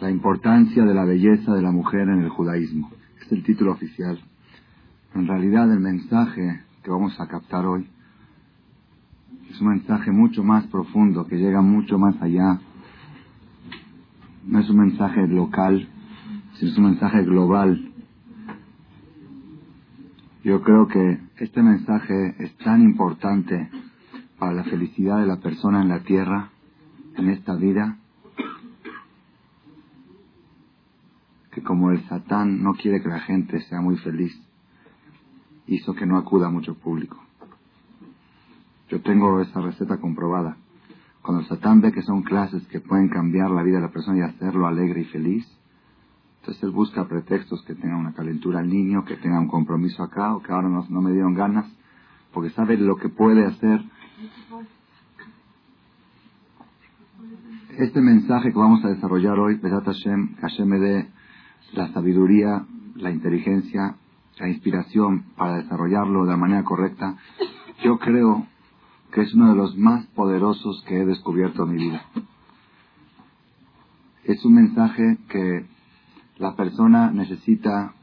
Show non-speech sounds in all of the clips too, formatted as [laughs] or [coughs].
La importancia de la belleza de la mujer en el judaísmo. Es el título oficial. En realidad el mensaje que vamos a captar hoy es un mensaje mucho más profundo, que llega mucho más allá. No es un mensaje local, sino es un mensaje global. Yo creo que este mensaje es tan importante para la felicidad de la persona en la tierra, en esta vida, que como el Satán no quiere que la gente sea muy feliz, hizo que no acuda mucho público. Yo tengo esa receta comprobada. Cuando el Satán ve que son clases que pueden cambiar la vida de la persona y hacerlo alegre y feliz, entonces él busca pretextos que tenga una calentura al niño, que tenga un compromiso acá o que ahora no, no me dieron ganas, porque sabe lo que puede hacer. Este mensaje que vamos a desarrollar hoy, Besat Hashem, que Hashem me dé la sabiduría, la inteligencia, la inspiración para desarrollarlo de la manera correcta, yo creo que es uno de los más poderosos que he descubierto en mi vida. Es un mensaje que la persona necesita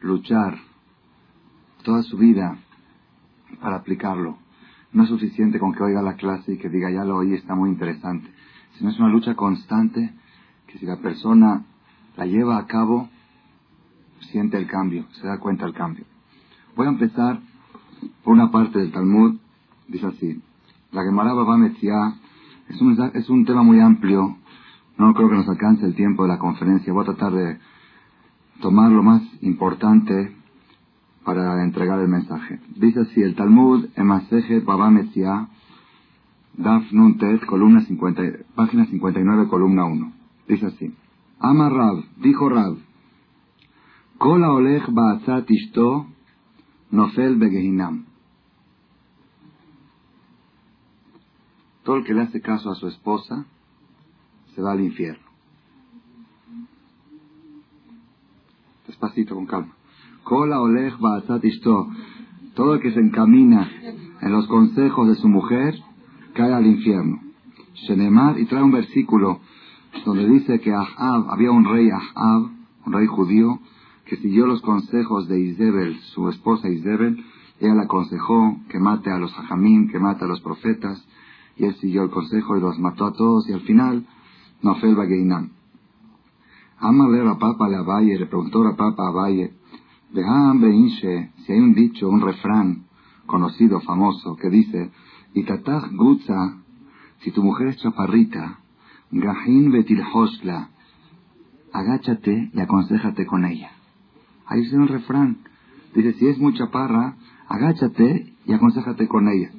luchar toda su vida para aplicarlo. No es suficiente con que oiga la clase y que diga ya lo oí, está muy interesante, sino es una lucha constante que si la persona la lleva a cabo, siente el cambio, se da cuenta del cambio. Voy a empezar por una parte del Talmud, dice así, la Gemara Baba Metzia es un, es un tema muy amplio, no creo que nos alcance el tiempo de la conferencia, voy a tratar de tomar lo más importante para entregar el mensaje. Dice así, el Talmud, Emasejet Baba Metzia, Daf Nuntet, columna 50, página 59, columna 1. Dice así, Ama Rab, dijo Rab, Kola Olech Ba'atzat Ishto, Nofel Begehinam. Todo el que le hace caso a su esposa se va al infierno. Despacito, con calma. Kola Olech Ba'atzat Ishto. Todo el que se encamina en los consejos de su mujer cae al infierno. Shenemar, y trae un versículo donde dice que Ahab, había un rey Ahab, un rey judío, que siguió los consejos de Isabel, su esposa Isabel, ella le aconsejó que mate a los hajamim, que mate a los profetas, y él siguió el consejo y los mató a todos, y al final, Nofel Bageinam. Amale a Papa le Abaye, le preguntó a Papa Beham Beinche, si hay un dicho, un refrán conocido, famoso, que dice, Itatach Gutza, si tu mujer es chaparrita, Gahin Betilhosla, agáchate y aconsejate con ella. Ahí dice un refrán. Dice, si es muy chaparra, agáchate y aconsejate con ella.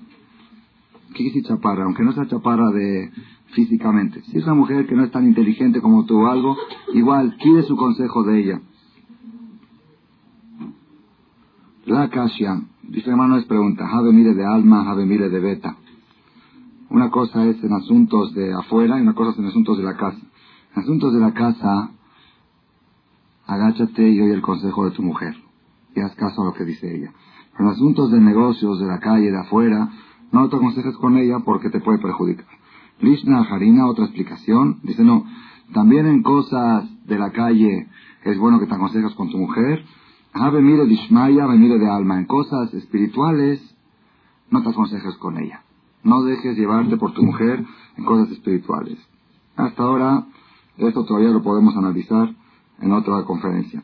¿Qué decir chaparra? Aunque no sea chaparra de físicamente. Si es una mujer que no es tan inteligente como tú o algo, igual, pide su consejo de ella. La Kasha, dice hermano, es pregunta, Jave mire de alma, Jave mire de beta. Una cosa es en asuntos de afuera y una cosa es en asuntos de la casa. En asuntos de la casa, agáchate y oye el consejo de tu mujer. Y haz caso a lo que dice ella. Pero en asuntos de negocios, de la calle, de afuera, no te aconsejes con ella porque te puede perjudicar. Lishna Harina, otra explicación, dice no, también en cosas de la calle es bueno que te aconsejes con tu mujer. Ave mire de Ishmaya, de alma. En cosas espirituales, no te aconsejes con ella. No dejes llevarte por tu mujer en cosas espirituales. Hasta ahora, esto todavía lo podemos analizar en otra conferencia.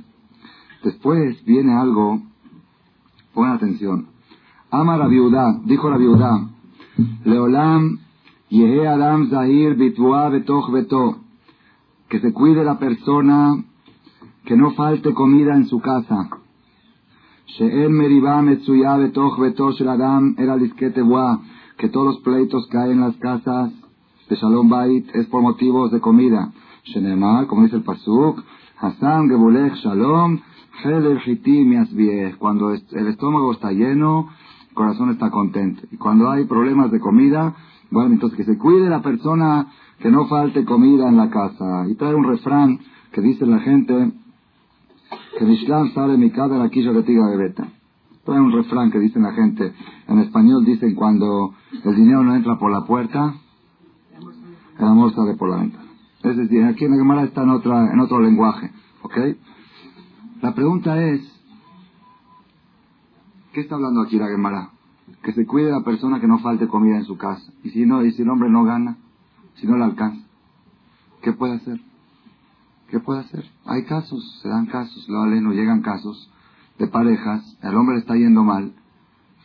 Después viene algo, pon atención. Ama la viuda, dijo la viuda, Leolam Yehe Adam Zahir Bitua Betoch Beto, que se cuide la persona, que no falte comida en su casa. She'en Meribá Metsuya Betoch Beto que todos los pleitos caen en las casas de Shalom Bait es por motivos de comida. Shenemar, como dice el Pasuk, Hassan Gebulech Shalom, cuando el estómago está lleno, el corazón está contento. Y cuando hay problemas de comida, bueno, entonces que se cuide la persona que no falte comida en la casa. Y trae un refrán que dice la gente que Mishlam sale mi casa la quilla de tiga de beta. Trae un refrán que dice la gente. En español dicen cuando el dinero no entra por la puerta, el amor sale por la ventana. Es decir, aquí en la Gemara está en, otra, en otro lenguaje. ¿Ok? La pregunta es, ¿qué está hablando aquí la Gemara? Que se cuide la persona que no falte comida en su casa. Y si no, y si el hombre no gana, si no le alcanza, ¿qué puede hacer? ¿Qué puede hacer? Hay casos, se dan casos, lo no llegan casos de parejas, el hombre está yendo mal,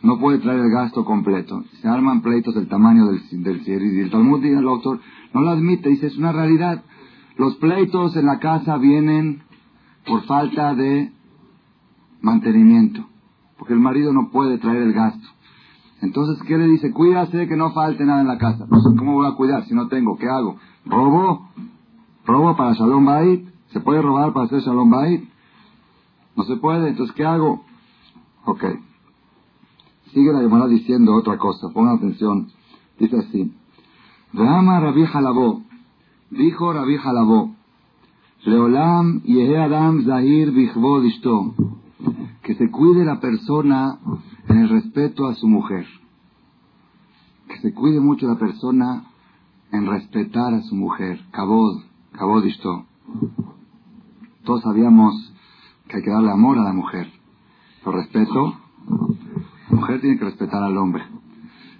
no puede traer el gasto completo, se arman pleitos del tamaño del, del y el Talmud dice el autor, no lo admite, dice, es una realidad. Los pleitos en la casa vienen por falta de mantenimiento, porque el marido no puede traer el gasto. Entonces, ¿qué le dice? Cuídase que no falte nada en la casa. Cómo voy a cuidar si no tengo. ¿Qué hago? ¿Robo? ¿Robo para Shalom Bait? ¿Se puede robar para hacer Shalom Bait? No se puede. Entonces, ¿qué hago? Ok. Sigue la llamada diciendo otra cosa. Pongan atención. Dice así. Rama Rabbi Jalabó. Dijo Rabbi Jalabó. Leolam Yehe Adam Zahir Bichvod Que se cuide la persona en el respeto a su mujer. Que se cuide mucho la persona en respetar a su mujer. Kabod, Kabod Todos sabíamos que hay que darle amor a la mujer. Por respeto, la mujer tiene que respetar al hombre.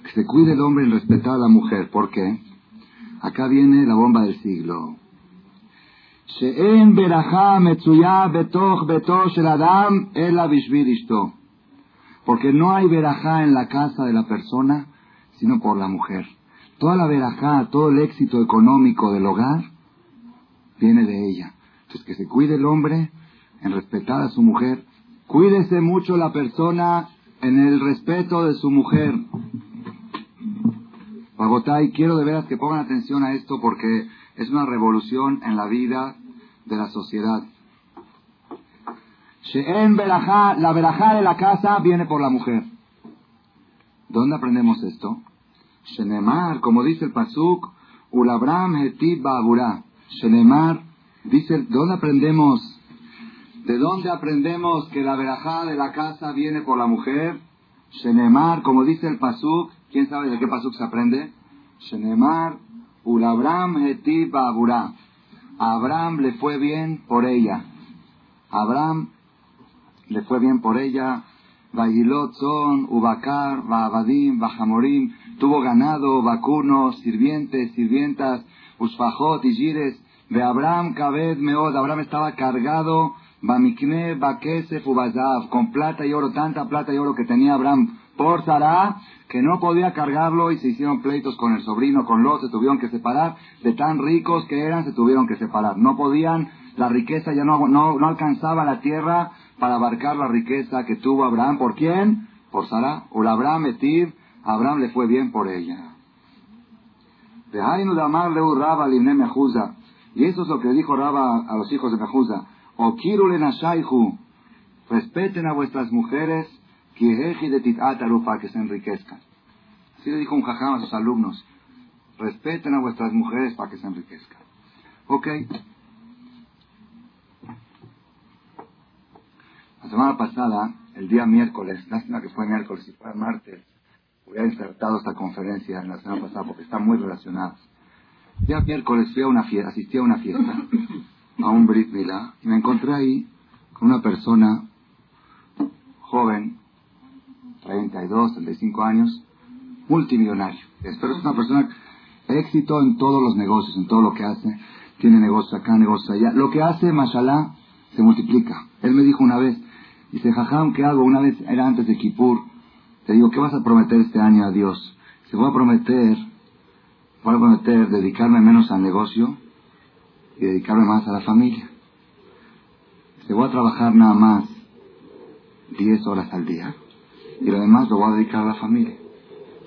Que se cuide el hombre en respetar a la mujer. ¿Por qué? Acá viene la bomba del siglo. Porque no hay verajá en la casa de la persona, sino por la mujer. Toda la verajá, todo el éxito económico del hogar, viene de ella. Entonces, que se cuide el hombre en respetar a su mujer. Cuídese mucho la persona en el respeto de su mujer. Bagotay, quiero de veras que pongan atención a esto porque es una revolución en la vida de la sociedad la verajá de la casa viene por la mujer. ¿Dónde aprendemos esto? Shenemar, como dice el Pasuk, Ulabram Hetib Babura. Shenemar, dice, ¿dónde aprendemos? ¿De dónde aprendemos que la verajá de la casa viene por la mujer? Shenemar, como dice el Pasuk, ¿quién sabe de qué Pasuk se aprende? Shenemar, Ulabram Hetib Babura. A Abraham le fue bien por ella. Abraham le fue bien por ella. Vagilot son, Ubakar, Vahabadim, Bajamorim, tuvo ganado, vacunos, sirvientes, sirvientas, Usfajot y Gires. De Abraham, Kabed, Meod, Abraham estaba cargado, Bamikne, Bakesef, Ubazav, con plata y oro, tanta plata y oro que tenía Abraham por Sarah, que no podía cargarlo y se hicieron pleitos con el sobrino, con Lot, se tuvieron que separar, de tan ricos que eran, se tuvieron que separar. No podían, la riqueza ya no, no, no alcanzaba la tierra para abarcar la riqueza que tuvo Abraham. ¿Por quién? Por Sara. O Abraham Etiv, Abraham le fue bien por ella. Y eso es lo que dijo Raba a los hijos de Mejusa. O Nashaihu, respeten a vuestras mujeres, para que se enriquezcan. Así le dijo un jajam a sus alumnos. Respeten a vuestras mujeres para que se enriquezcan. Ok. La semana pasada, el día miércoles, lástima que fue miércoles y fue martes, hubiera insertado esta conferencia en la semana pasada porque están muy relacionadas. El día miércoles fui a una fiesta, asistí a una fiesta, a un Brit Milá, y me encontré ahí con una persona joven, 32, 35 años, multimillonario. Espero es una persona éxito en todos los negocios, en todo lo que hace. Tiene negocios acá, negocios allá. Lo que hace, mashallah, se multiplica. Él me dijo una vez, Dice, jajam, ¿qué hago? Una vez era antes de Kippur. Te digo, ¿qué vas a prometer este año a Dios? Se voy a prometer, voy a prometer dedicarme menos al negocio y dedicarme más a la familia. Se voy a trabajar nada más 10 horas al día y lo demás lo voy a dedicar a la familia.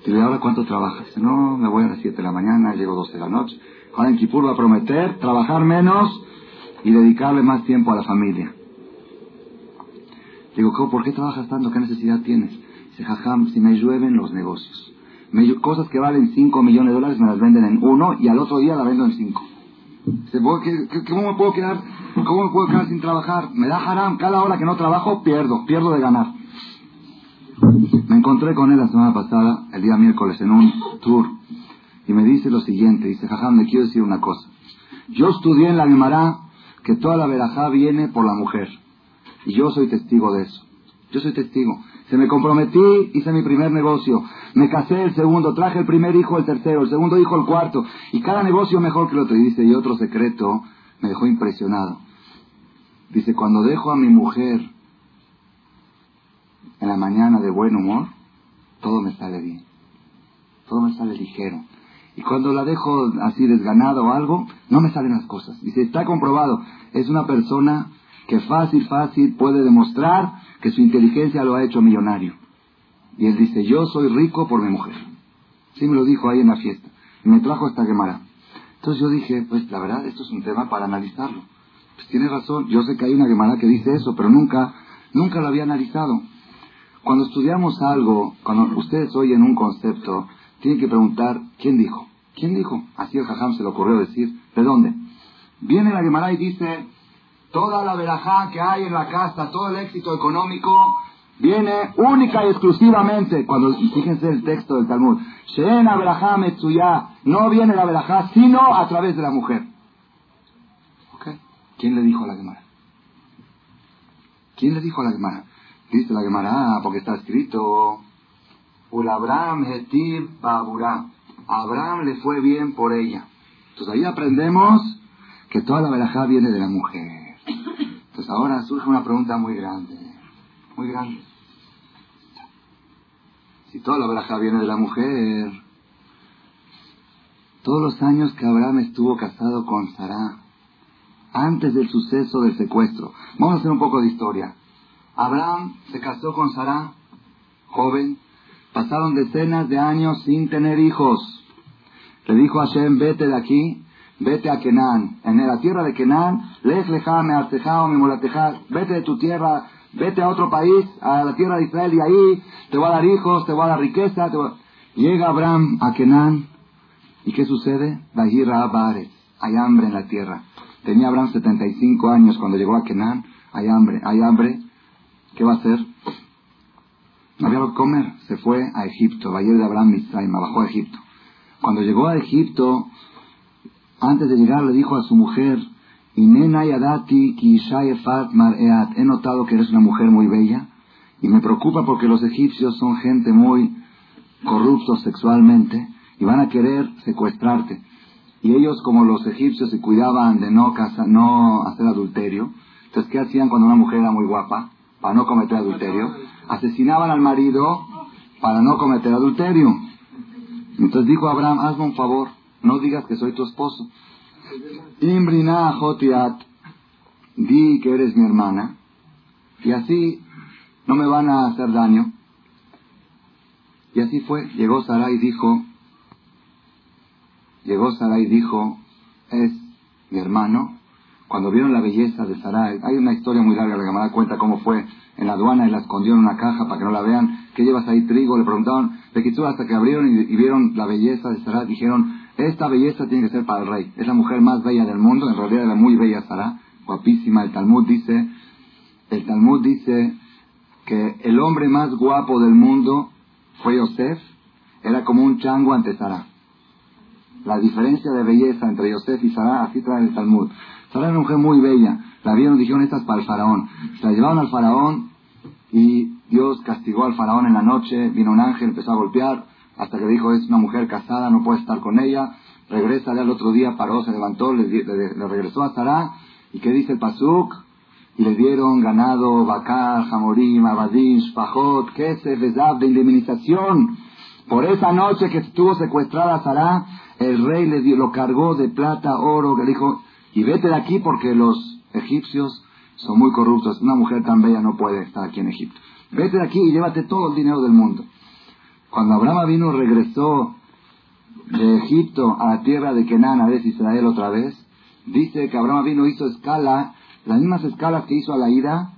Dice, ¿ahora cuánto trabajas? Dice, no, me voy a las 7 de la mañana, llego a 12 de la noche. Ahora en Kippur voy a prometer trabajar menos y dedicarle más tiempo a la familia. Digo, ¿por qué trabajas tanto? ¿Qué necesidad tienes? Dice, jajam, si me llueven los negocios. cosas que valen 5 millones de dólares me las venden en uno y al otro día la vendo en 5. ¿Cómo me puedo quedar, cómo me puedo quedar sin trabajar? Me da haram, cada hora que no trabajo pierdo, pierdo de ganar. Me encontré con él la semana pasada, el día miércoles, en un tour, y me dice lo siguiente, dice, jajam, me quiero decir una cosa. Yo estudié en la Gemara que toda la verajá viene por la mujer. Y yo soy testigo de eso. Yo soy testigo. Se me comprometí, hice mi primer negocio. Me casé el segundo, traje el primer hijo, el tercero, el segundo hijo, el cuarto. Y cada negocio mejor que el otro. Y dice, y otro secreto me dejó impresionado. Dice, cuando dejo a mi mujer en la mañana de buen humor, todo me sale bien. Todo me sale ligero. Y cuando la dejo así desganada o algo, no me salen las cosas. Dice, está comprobado, es una persona que fácil, fácil puede demostrar que su inteligencia lo ha hecho millonario. Y él dice, yo soy rico por mi mujer. Sí me lo dijo ahí en la fiesta. Y me trajo esta quemara. Entonces yo dije, pues la verdad, esto es un tema para analizarlo. Pues tiene razón, yo sé que hay una quemara que dice eso, pero nunca, nunca lo había analizado. Cuando estudiamos algo, cuando ustedes oyen un concepto, tienen que preguntar, ¿quién dijo? ¿Quién dijo? Así el jajam se le ocurrió decir, ¿de dónde? Viene la Gemara y dice, toda la verajá que hay en la casa, todo el éxito económico, viene única y exclusivamente, cuando, fíjense el texto del Talmud, no viene la verajá sino a través de la mujer. ¿Quién le dijo a la Gemara? ¿Quién le dijo a la Gemara? Dice la Gemara, porque está escrito, Abraham Hetir Babura. Abraham le fue bien por ella. Entonces ahí aprendemos que toda la verajá viene de la mujer. Entonces ahora surge una pregunta muy grande, muy grande. Si toda la verajá viene de la mujer, todos los años que Abraham estuvo casado con Sarah, antes del suceso del secuestro, vamos a hacer un poco de historia. Abraham se casó con Sarah, joven, pasaron decenas de años sin tener hijos. Le dijo a Hashem, vete de aquí, vete a Kenan, en la tierra de Kenan, lej leja me vete de tu tierra, vete a otro país, a la tierra de Israel, y ahí te voy a dar hijos, te voy a dar riqueza. Llega Abraham a Kenan, ¿y qué sucede? hay hambre en la tierra. Tenía Abraham 75 años cuando llegó a Kenan, hay hambre, hay hambre, ¿Qué va a hacer? No había que comer. Se fue a Egipto. Valle de Abraham Mitzrayim, bajó a Egipto. Cuando llegó a Egipto, antes de llegar le dijo a su mujer, He notado que eres una mujer muy bella y me preocupa porque los egipcios son gente muy corruptos sexualmente y van a querer secuestrarte. Y ellos, como los egipcios, se cuidaban de no, no hacer adulterio. Entonces, ¿qué hacían cuando una mujer era muy guapa? para no cometer adulterio, asesinaban al marido para no cometer adulterio. Entonces dijo Abraham, hazme un favor, no digas que soy tu esposo. Imbrina jotiat, di que eres mi hermana, y así no me van a hacer daño. Y así fue, llegó Sara y dijo, llegó Sara y dijo, es mi hermano, cuando vieron la belleza de Sarai, hay una historia muy larga, la que me da cuenta cómo fue en la aduana y la escondió en una caja para que no la vean, ¿qué llevas ahí trigo? Le preguntaron, de hasta que abrieron y, vieron la belleza de Sarai, dijeron, esta belleza tiene que ser para el rey, es la mujer más bella del mundo, en realidad era muy bella Sarai, guapísima, el Talmud dice, el Talmud dice que el hombre más guapo del mundo fue Yosef, era como un chango ante Sarah. La diferencia de belleza entre Yosef y Sarah, así trae el Talmud. Sara era una mujer muy bella. La vieron, dijeron, estas para el faraón. Se la llevaron al faraón y Dios castigó al faraón en la noche. Vino un ángel, empezó a golpear hasta que dijo, es una mujer casada, no puede estar con ella. Regresa al otro día, paró, se levantó, le, regresó a Sara. ¿Y qué dice el Pasuk? Y le dieron ganado, vacar, jamorim, abadim, shpajot, se vezab de indemnización. Por esa noche que estuvo secuestrada Sara, el rey le dio, lo cargó de plata, oro, que dijo, y vete de aquí porque los egipcios son muy corruptos. Una mujer tan bella no puede estar aquí en Egipto. Vete de aquí y llévate todo el dinero del mundo. Cuando Abraham vino, regresó de Egipto a la tierra de Kenan, a ver Israel otra vez, dice que Abraham vino hizo escala, las mismas escalas que hizo a la ida,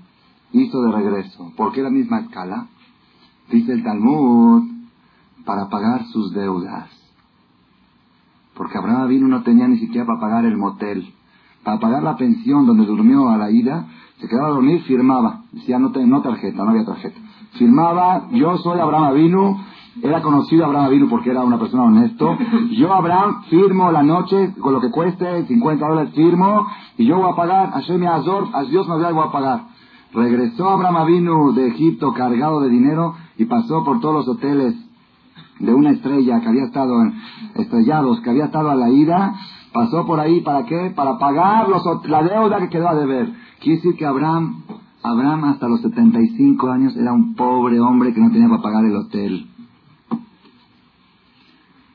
hizo de regreso. ¿Por qué la misma escala? Dice el Talmud, para pagar sus deudas. Porque Abraham vino no tenía ni siquiera para pagar el motel para pagar la pensión donde durmió a la ida, se quedaba a dormir, firmaba. Decía, no, no tarjeta, no había tarjeta. Firmaba, yo soy Abraham Avinu era conocido Abraham Avinu porque era una persona honesto. [laughs] Yo, Abraham, firmo la noche con lo que cueste, 50 dólares firmo, y yo voy a pagar, Hashem Azor, a Dios y voy a pagar. Regresó Abraham Avinu de Egipto cargado de dinero y pasó por todos los hoteles de una estrella que había estado en, estrellados, que había estado a la ida, pasó por ahí, ¿para qué? Para pagar los, la deuda que quedó a deber. Quiere decir que Abraham, Abraham hasta los 75 años era un pobre hombre que no tenía para pagar el hotel.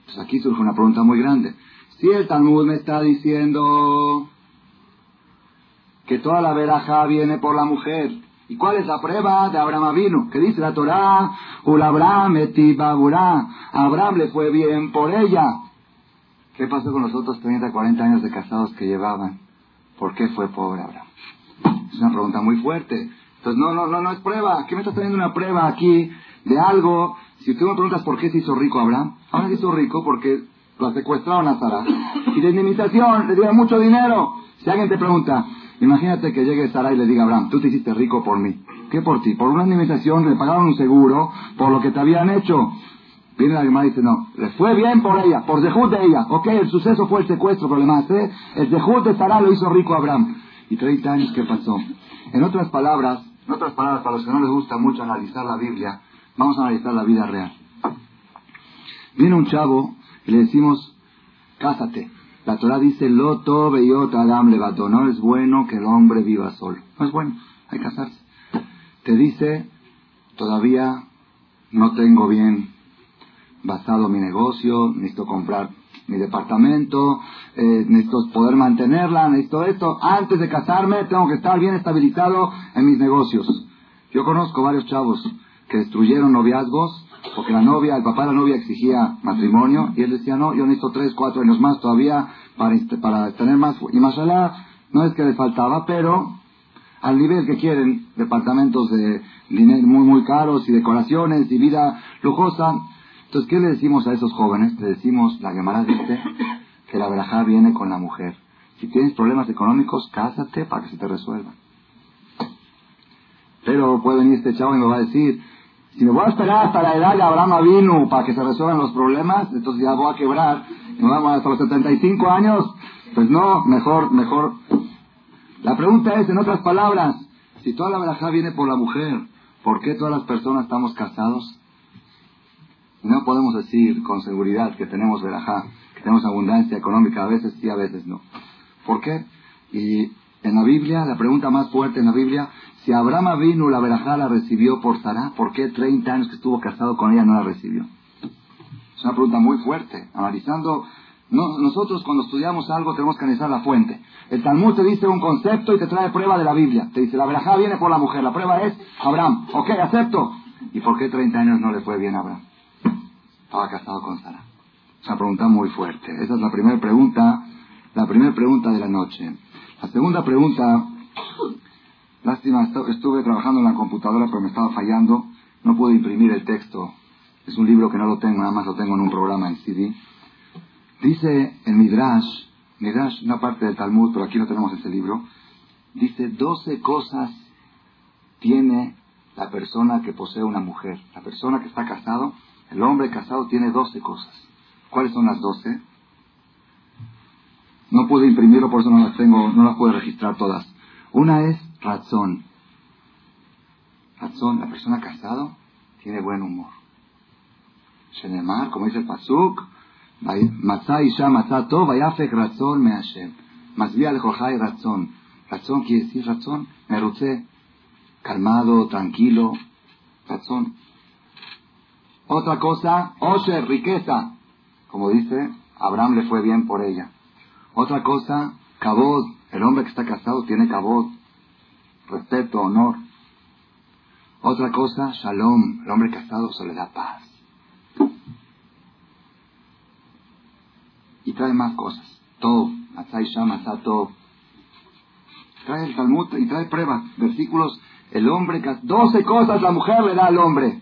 Pues aquí surge una pregunta muy grande. Si el Talmud me está diciendo que toda la veraja viene por la mujer, ¿Y cuál es la prueba de Abraham vino? Que dice la Torah, Abraham Abraham le fue bien por ella. ¿Qué pasó con los otros 30, 40 años de casados que llevaban? ¿Por qué fue pobre Abraham? Es una pregunta muy fuerte. Entonces, no, no, no, no es prueba. ¿Qué me estás trayendo una prueba aquí de algo? Si tú me preguntas por qué se hizo rico Abraham, ahora se hizo rico porque lo secuestraron a Sara. Y de indemnización le dieron mucho dinero. Si alguien te pregunta, Imagínate que llegue Sara y le diga Abraham, tú te hiciste rico por mí. ¿Qué por ti? Por una indemnización, le pagaron un seguro por lo que te habían hecho. Viene la Gemara y dice, no, le fue bien por ella, por dejud de ella. Ok, el suceso fue el secuestro, pero además, ¿eh? el dejud de Sara lo hizo rico Abraham. Y 30 años, ¿qué pasó? En otras palabras, en otras palabras, para los que no les gusta mucho analizar la Biblia, vamos a analizar la vida real. Viene un chavo y le decimos, cásate. La Torah dice, Loto beyot adam levato. No es bueno que el hombre viva solo. No es bueno, hay que casarse. Te dice, todavía no tengo bien basado mi negocio, necesito comprar mi departamento, eh, necesito poder mantenerla, necesito esto. Antes de casarme tengo que estar bien estabilizado en mis negocios. Yo conozco varios chavos que destruyeron noviazgos porque la novia, el papá de la novia exigía matrimonio y él decía, no, yo necesito tres, cuatro años más todavía para, para tener más. Y más allá, no es que le faltaba, pero al nivel que quieren, departamentos de dinero muy, muy caros y decoraciones y vida lujosa. Entonces, ¿qué le decimos a esos jóvenes? Le decimos, la Gemara dice que la verajá viene con la mujer. Si tienes problemas económicos, cásate para que se te resuelvan. Pero puede venir este chavo y me va a decir, si me voy a esperar hasta la edad de Abraham vino para que se resuelvan los problemas, entonces ya voy a quebrar. Nos vamos hasta los 75 años. Pues no, mejor, mejor. La pregunta es, en otras palabras, si toda la verajá viene por la mujer, ¿por qué todas las personas estamos casados? No podemos decir con seguridad que tenemos verajá, que tenemos abundancia económica, a veces sí, a veces no. ¿Por qué? Y en la Biblia, la pregunta más fuerte en la Biblia, si Abraham vino la verajá la recibió por Sara, ¿por qué 30 años que estuvo casado con ella no la recibió? Es una pregunta muy fuerte. Analizando, nosotros cuando estudiamos algo tenemos que analizar la fuente. El Talmud te dice un concepto y te trae prueba de la Biblia. Te dice, la verajá viene por la mujer, la prueba es Abraham. Ok, acepto. ¿Y por qué 30 años no le fue bien a Abraham? Estaba casado con Sara. Es una pregunta muy fuerte. Esa es la primera pregunta, la primera pregunta de la noche. La segunda pregunta Lástima, estuve trabajando en la computadora, pero me estaba fallando. No pude imprimir el texto. Es un libro que no lo tengo, nada más lo tengo en un programa en CD. Dice en Midrash, Midrash, una parte del Talmud, pero aquí no tenemos ese libro. Dice, 12 cosas tiene la persona que posee una mujer. La persona que está casado, el hombre casado tiene 12 cosas. ¿Cuáles son las 12? No pude imprimirlo, por eso no las tengo, no las puedo registrar todas. Una es razón. Razón, la persona casado tiene buen humor. Shenemar, como dice el Pasuk, Matzah Isha Matzah Tov, Vayafek Razón Me Hashem. Masvia Lejojai Razón. Razón quiere decir razón, merutze, calmado, tranquilo, razón. Otra cosa, Osher, riqueza. Como dice, Abraham le fue bien por ella. Otra cosa, cabot. El hombre que está casado tiene cabot respeto, honor. Otra cosa, shalom, el hombre casado se le da paz. Y trae más cosas. Todo, Atzai Shama, todo. Trae el Talmud y trae pruebas, versículos. El hombre, doce cosas la mujer le da al hombre.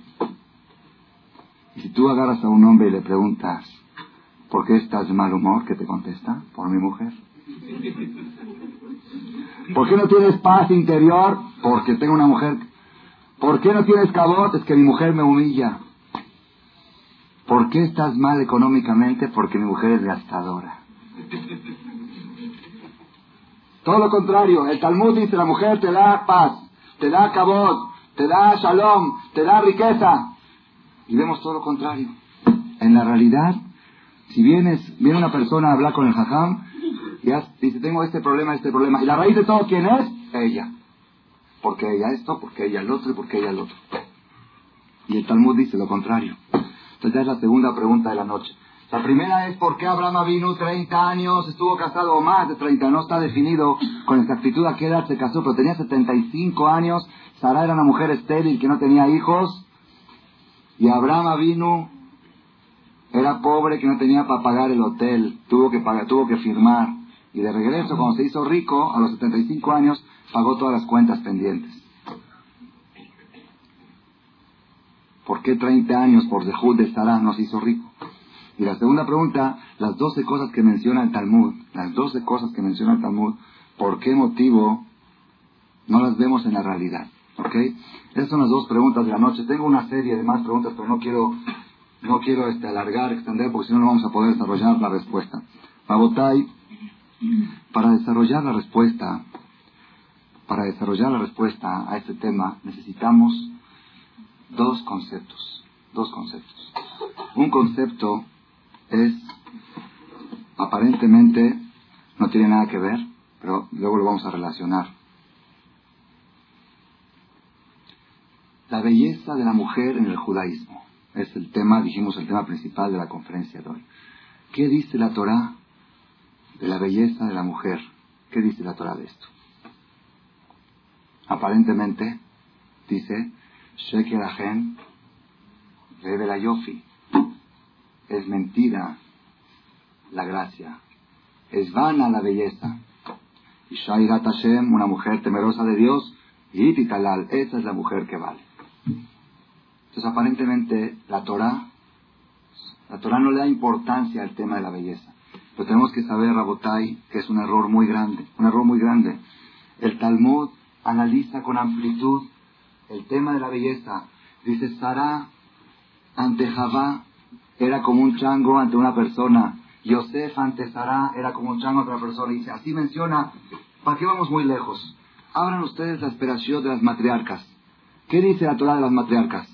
Y si tú agarras a un hombre y le preguntas, ¿por qué estás de mal humor? ¿Qué te contesta? Por mi mujer. ¿Por qué no tienes paz interior? Porque tengo una mujer. ¿Por qué no tienes cabot? Es que mi mujer me humilla. ¿Por qué estás mal económicamente? Porque mi mujer es gastadora. Todo lo contrario, el Talmud dice, la mujer te da paz, te da cabot, te da shalom, te da riqueza. Y vemos todo lo contrario. En la realidad, si vienes, viene una persona a hablar con el jajam, y dice, tengo este problema, este problema. Y la raíz de todo, ¿quién es? Ella. Porque ella esto, porque ella el otro y porque ella el otro. Y el Talmud dice lo contrario. Entonces es la segunda pregunta de la noche. La primera es por qué Abraham vino 30 años, estuvo casado o más de 30, no está definido con exactitud a qué edad se casó, pero tenía 75 años, Sara era una mujer estéril que no tenía hijos, y Abraham vino, era pobre que no tenía para pagar el hotel, tuvo que pagar, tuvo que firmar, y de regreso cuando se hizo rico, a los 75 años, pagó todas las cuentas pendientes. ¿Por qué 30 años por dejud de Sara no se hizo rico? Y la segunda pregunta, las 12 cosas que menciona el Talmud, las 12 cosas que menciona el Talmud, ¿por qué motivo no las vemos en la realidad? ¿Ok? Esas son las dos preguntas de la noche. Tengo una serie de más preguntas, pero no quiero, no quiero este, alargar, extender, porque si no, no vamos a poder desarrollar la respuesta. Babotay, para desarrollar la respuesta, para desarrollar la respuesta a este tema, necesitamos dos conceptos. Dos conceptos. Un concepto es, aparentemente, no tiene nada que ver, pero luego lo vamos a relacionar. La belleza de la mujer en el judaísmo es el tema, dijimos, el tema principal de la conferencia de hoy. ¿Qué dice la Torah de la belleza de la mujer? ¿Qué dice la Torah de esto? Aparentemente, dice, Sheker Ahen, la Yofi, es mentira la gracia, es vana la belleza. Y Shairat Hashem, una mujer temerosa de Dios, y Titalal, esa es la mujer que vale. Entonces aparentemente la Torah, la Torah no le da importancia al tema de la belleza. Pero tenemos que saber, Rabotai, que es un error muy grande, un error muy grande. El Talmud analiza con amplitud el tema de la belleza. Dice, Sara ante Javá era como un chango ante una persona. Yosef ante Sará era como un chango ante otra persona. Y dice, así menciona, ¿para qué vamos muy lejos? Abran ustedes la esperación de las matriarcas. ¿Qué dice la Torah de las matriarcas?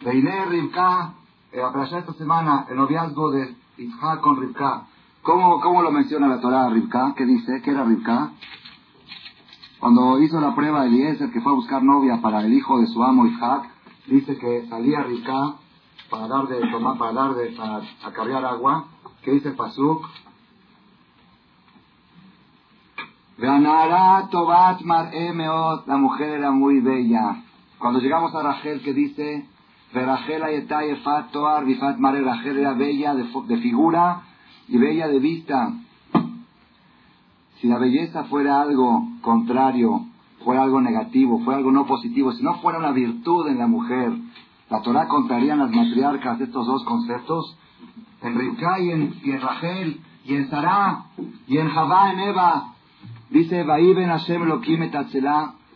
Reiné Rivka, eh, a esta semana, el noviazgo de Isaac con Rivka. ¿Cómo, ¿Cómo lo menciona la Torah Rivka? ¿Qué dice? ¿Qué era Rivka? Cuando hizo la prueba Eliezer, que fue a buscar novia para el hijo de su amo Isaac, dice que salía Rivka para dar de tomar, para dar de, para acarrear agua, ¿qué dice Pasuk? La mujer era muy bella. Cuando llegamos a Rachel, que dice, Rachel Efat Toar Bifat Mare, Rachel era bella de, de figura y bella de vista. Si la belleza fuera algo contrario, fuera algo negativo, fuera algo no positivo, si no fuera una virtud en la mujer, la Torah contaría en las matriarcas estos dos conceptos, en Rivka y en, Rachel, y en Sarah, y en Javá, en Eva. Dice, Ben Hashem Lokim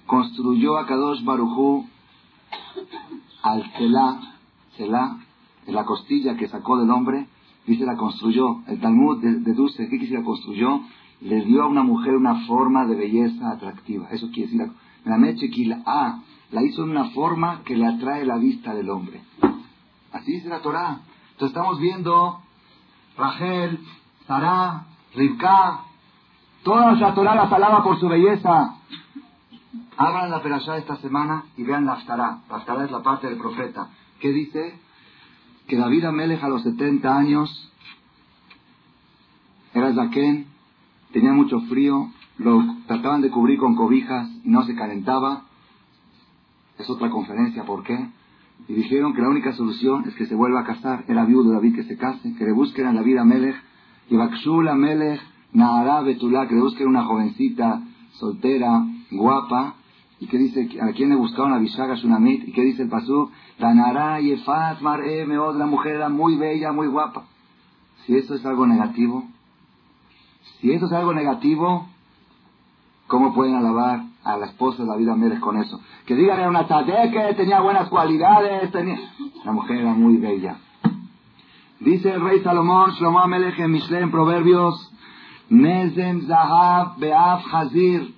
construyó a Kadosh Barujú al Selah, Selah, de la costilla que sacó del hombre, dice la construyó. El Talmud deduce, ¿qué quiere la construyó? Le dio a una mujer una forma de belleza atractiva. Eso quiere decir, la meche a la hizo en una forma que le atrae la vista del hombre. Así dice la Torah. Entonces estamos viendo Rachel, Sarah, Rivka, toda la Torah la alaba por su belleza. Abran la perashá esta semana y vean la Aftará. La Aftará es la parte del profeta. ¿Qué dice? Que David Amelech a los 70 años era Zaken, tenía mucho frío, lo trataban de cubrir con cobijas y no se calentaba es otra conferencia, ¿por qué? Y dijeron que la única solución es que se vuelva a casar. Era viudo David que se case, que le busquen a la vida Melech, y Bakshula Melech, Nahara Betulá, que le busquen una jovencita soltera, guapa, y que dice, ¿a quién le buscaron a Vishaga Shunamit? ¿Y qué dice el Pasú? La Nara Yefat Mar'e Meod, la mujer era muy bella, muy guapa. Si eso es algo negativo, si eso es algo negativo, ¿Cómo pueden alabar a la esposa de David Amérez con eso? Que digan era una que tenía buenas cualidades, tenía... La mujer era muy bella. Dice el rey Salomón, Shlomo Amelech Mishle, en Proverbios, Nezem Zahav Be'af Hazir.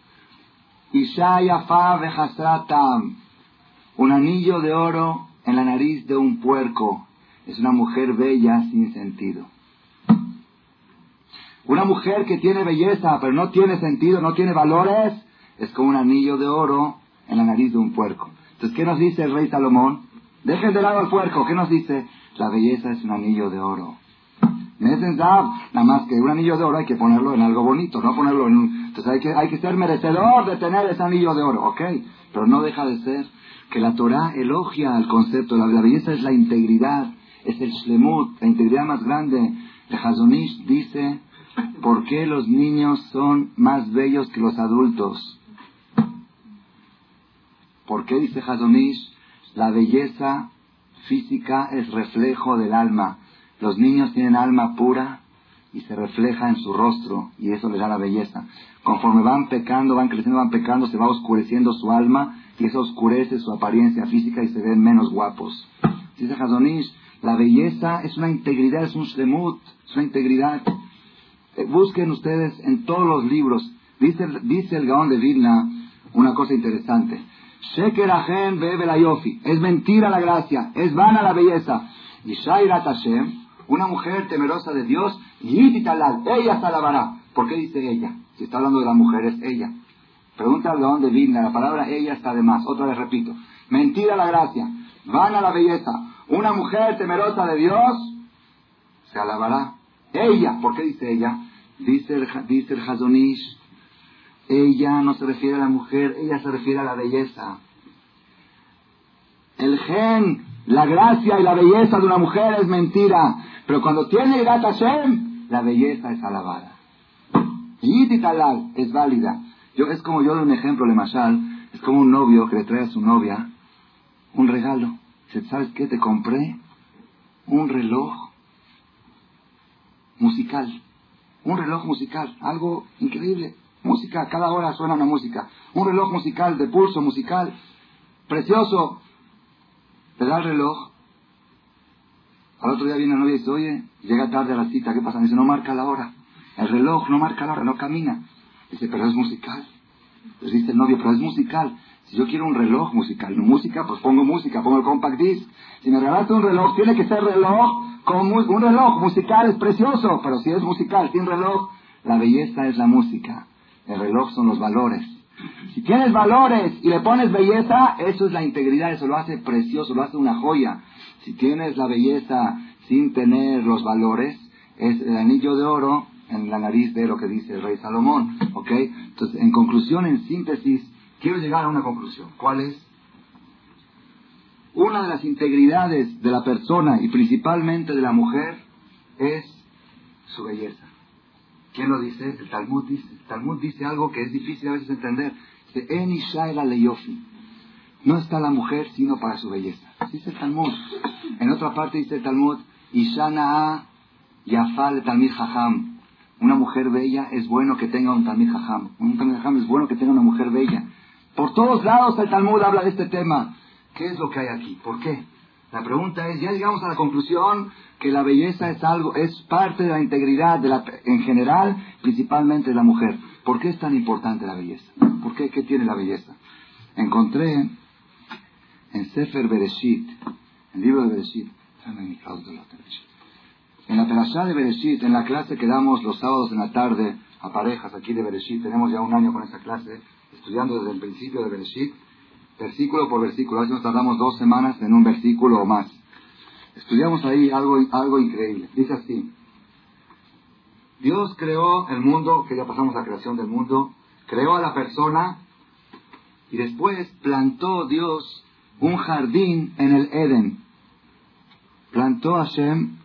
Un anillo de oro en la nariz de un puerco. Es una mujer bella sin sentido. Una mujer que tiene belleza, pero no tiene sentido, no tiene valores, es como un anillo de oro en la nariz de un puerco. Entonces, ¿qué nos dice el rey Salomón? Dejen de lado al puerco. ¿Qué nos dice? La belleza es un anillo de oro. Nada más que un anillo de oro hay que ponerlo en algo bonito, no ponerlo en un... Entonces hay que, hay que ser merecedor de tener ese anillo de oro, ¿ok? Pero no deja de ser que la Torah elogia al concepto. La, la belleza es la integridad, es el shlemut, la integridad más grande. El Hazonish dice ¿Por qué los niños son más bellos que los adultos? ¿Por qué dice Hazonish? La belleza física es reflejo del alma. Los niños tienen alma pura y se refleja en su rostro y eso les da la belleza. Conforme van pecando, van creciendo, van pecando, se va oscureciendo su alma y eso oscurece su apariencia física y se ven menos guapos. Dice Hazonish, la belleza es una integridad, es un shlemut, es una integridad. Eh, busquen ustedes en todos los libros. Dice, dice el Gaón de Vilna una cosa interesante. Es mentira la gracia, es vana la belleza. Y Shairat Hashem, una mujer temerosa de Dios, ella se alabará. ¿Por qué dice ella? Si está hablando de la mujer, es ella. Pregunta al Gaón de la palabra ella está de más. Otra vez repito. Mentira la gracia, vana la belleza. Una mujer temerosa de Dios se alabará. Ella, ¿por qué dice ella? Dice el, dice el Hazonish, ella no se refiere a la mujer, ella se refiere a la belleza. El gen, la gracia y la belleza de una mujer es mentira, pero cuando tiene Irat Hashem, la belleza es alabada. Y talal es válida. Yo, es como yo doy un ejemplo, le mashal, es como un novio que le trae a su novia un regalo. ¿sabes qué? Te compré un reloj musical. Un reloj musical, algo increíble. Música, cada hora suena una música. Un reloj musical, de pulso musical, precioso. Te da el reloj. Al otro día viene la novia y dice, oye, llega tarde a la cita, ¿qué pasa? Me dice, no marca la hora. El reloj no marca la hora, no camina. Dice, pero es musical. Entonces dice el novio, pero es musical. Si yo quiero un reloj musical, no música, pues pongo música, pongo el compact disc. Si me regalaste un reloj, tiene que ser reloj como un reloj musical es precioso, pero si es musical sin reloj, la belleza es la música. El reloj son los valores. Si tienes valores y le pones belleza, eso es la integridad, eso lo hace precioso, lo hace una joya. Si tienes la belleza sin tener los valores, es el anillo de oro en la nariz de lo que dice el rey Salomón. ¿Ok? Entonces, en conclusión, en síntesis, quiero llegar a una conclusión. ¿Cuál es? Una de las integridades de la persona y principalmente de la mujer es su belleza. ¿Quién lo dice? El Talmud dice. El Talmud dice algo que es difícil a veces entender. No está la mujer sino para su belleza. Dice el Talmud. En otra parte dice el Talmud, Ishana Yafal Talmid Jajam. Una mujer bella es bueno que tenga un Talmid Jajam. Un Talmid Jajam es bueno que tenga una mujer bella. Por todos lados el Talmud habla de este tema. ¿Qué es lo que hay aquí? ¿Por qué? La pregunta es, ya llegamos a la conclusión que la belleza es algo, es parte de la integridad de la, en general, principalmente de la mujer. ¿Por qué es tan importante la belleza? ¿Por qué? ¿Qué tiene la belleza? Encontré en Sefer Bereshit, el libro de Bereshit, en la perashá de Bereshit, en la clase que damos los sábados en la tarde a parejas aquí de Bereshit, tenemos ya un año con esa clase, estudiando desde el principio de Bereshit, versículo por versículo. A veces nos tardamos dos semanas en un versículo o más. Estudiamos ahí algo, algo increíble. Dice así. Dios creó el mundo, que ya pasamos a la creación del mundo, creó a la persona y después plantó Dios un jardín en el Edén. Plantó Hashem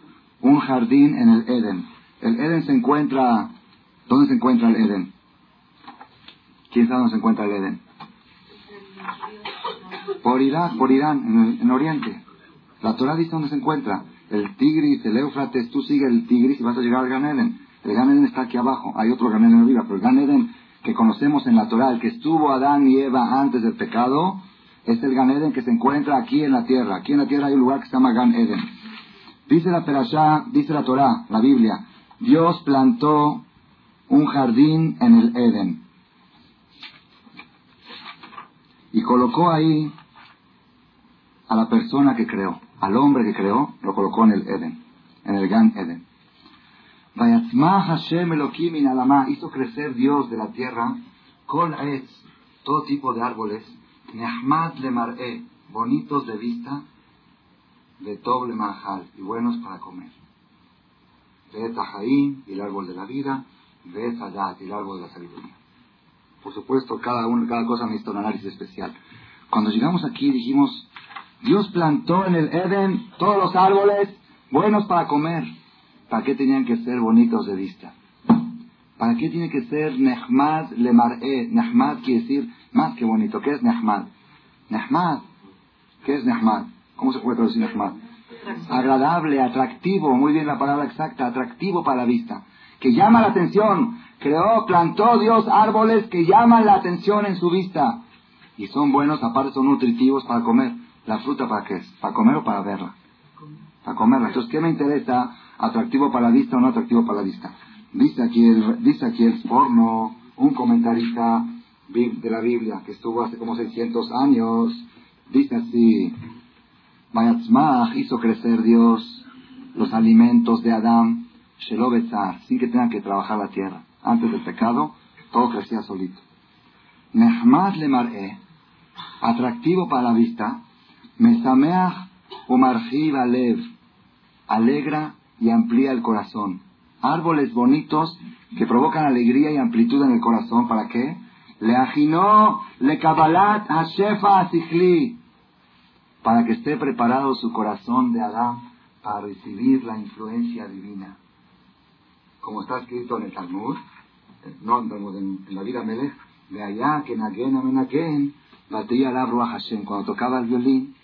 un jardín en el Edén. El Edén se encuentra... ¿Dónde se encuentra el Edén? ¿Quién sabe dónde se encuentra el Edén? Por Irán, por Irán, en, Oriente. La Torah dice dónde se encuentra. El Tigris, el Éufrates, tú sigues el Tigris y vas a llegar al Gan El Gan está aquí abajo. Hay otro Gan arriba, pero el Gan que conocemos en la Torah, el que estuvo Adán y Eva antes del pecado, es el Gan Eden que se encuentra aquí en la tierra. Aquí en la tierra hay un lugar que se llama Gan Eden. Dice la Perashá, dice la Torah, la Biblia, Dios plantó un jardín en el Eden. Y colocó ahí a la persona que creó, al hombre que creó, lo colocó en el Eden, en el Gan Eden. Hashem Elohim hizo crecer Dios de la tierra, con todo tipo de árboles, Nehmad le mar'e, bonitos de vista, de doble manjal y buenos para comer. Ve Tajaín, y el árbol de la vida, Ve Sadat, el árbol de la sabiduría. Por supuesto, cada, uno, cada cosa necesita un análisis especial. Cuando llegamos aquí dijimos, Dios plantó en el Eden todos los árboles buenos para comer. ¿Para qué tenían que ser bonitos de vista? ¿Para qué tiene que ser Nehmad le mar'e? Nehmad quiere decir más que bonito. ¿Qué es Nehmad? Nehmad. ¿Qué es Nehmad? ¿Cómo se puede traducir Nehmad? Agradable, atractivo, muy bien la palabra exacta, atractivo para la vista. Que llama la atención. Creó, plantó Dios árboles que llaman la atención en su vista. Y son buenos, aparte son nutritivos para comer. ¿La fruta para qué es? ¿Para comer o para verla? Para comerla. Entonces, ¿qué me interesa? ¿Atractivo para la vista o no atractivo para la vista? Dice aquí el, dice aquí el porno, un comentarista de la Biblia que estuvo hace como 600 años, dice así, Bayatzmach hizo crecer Dios los alimentos de Adán, Shelobezar, sin que tengan que trabajar la tierra. Antes del pecado, todo crecía solito. Nehmad le mar'e, atractivo para la vista, Mesameach alev, alegra y amplía el corazón árboles bonitos que provocan alegría y amplitud en el corazón. ¿Para qué? Le ajinó, le kabalat shefa asikli. Para que esté preparado su corazón de Adán para recibir la influencia divina. Como está escrito en el Talmud, no en, la vida Melech, de allá que nagen amenagen, batía la Hashem. Cuando tocaba el violín,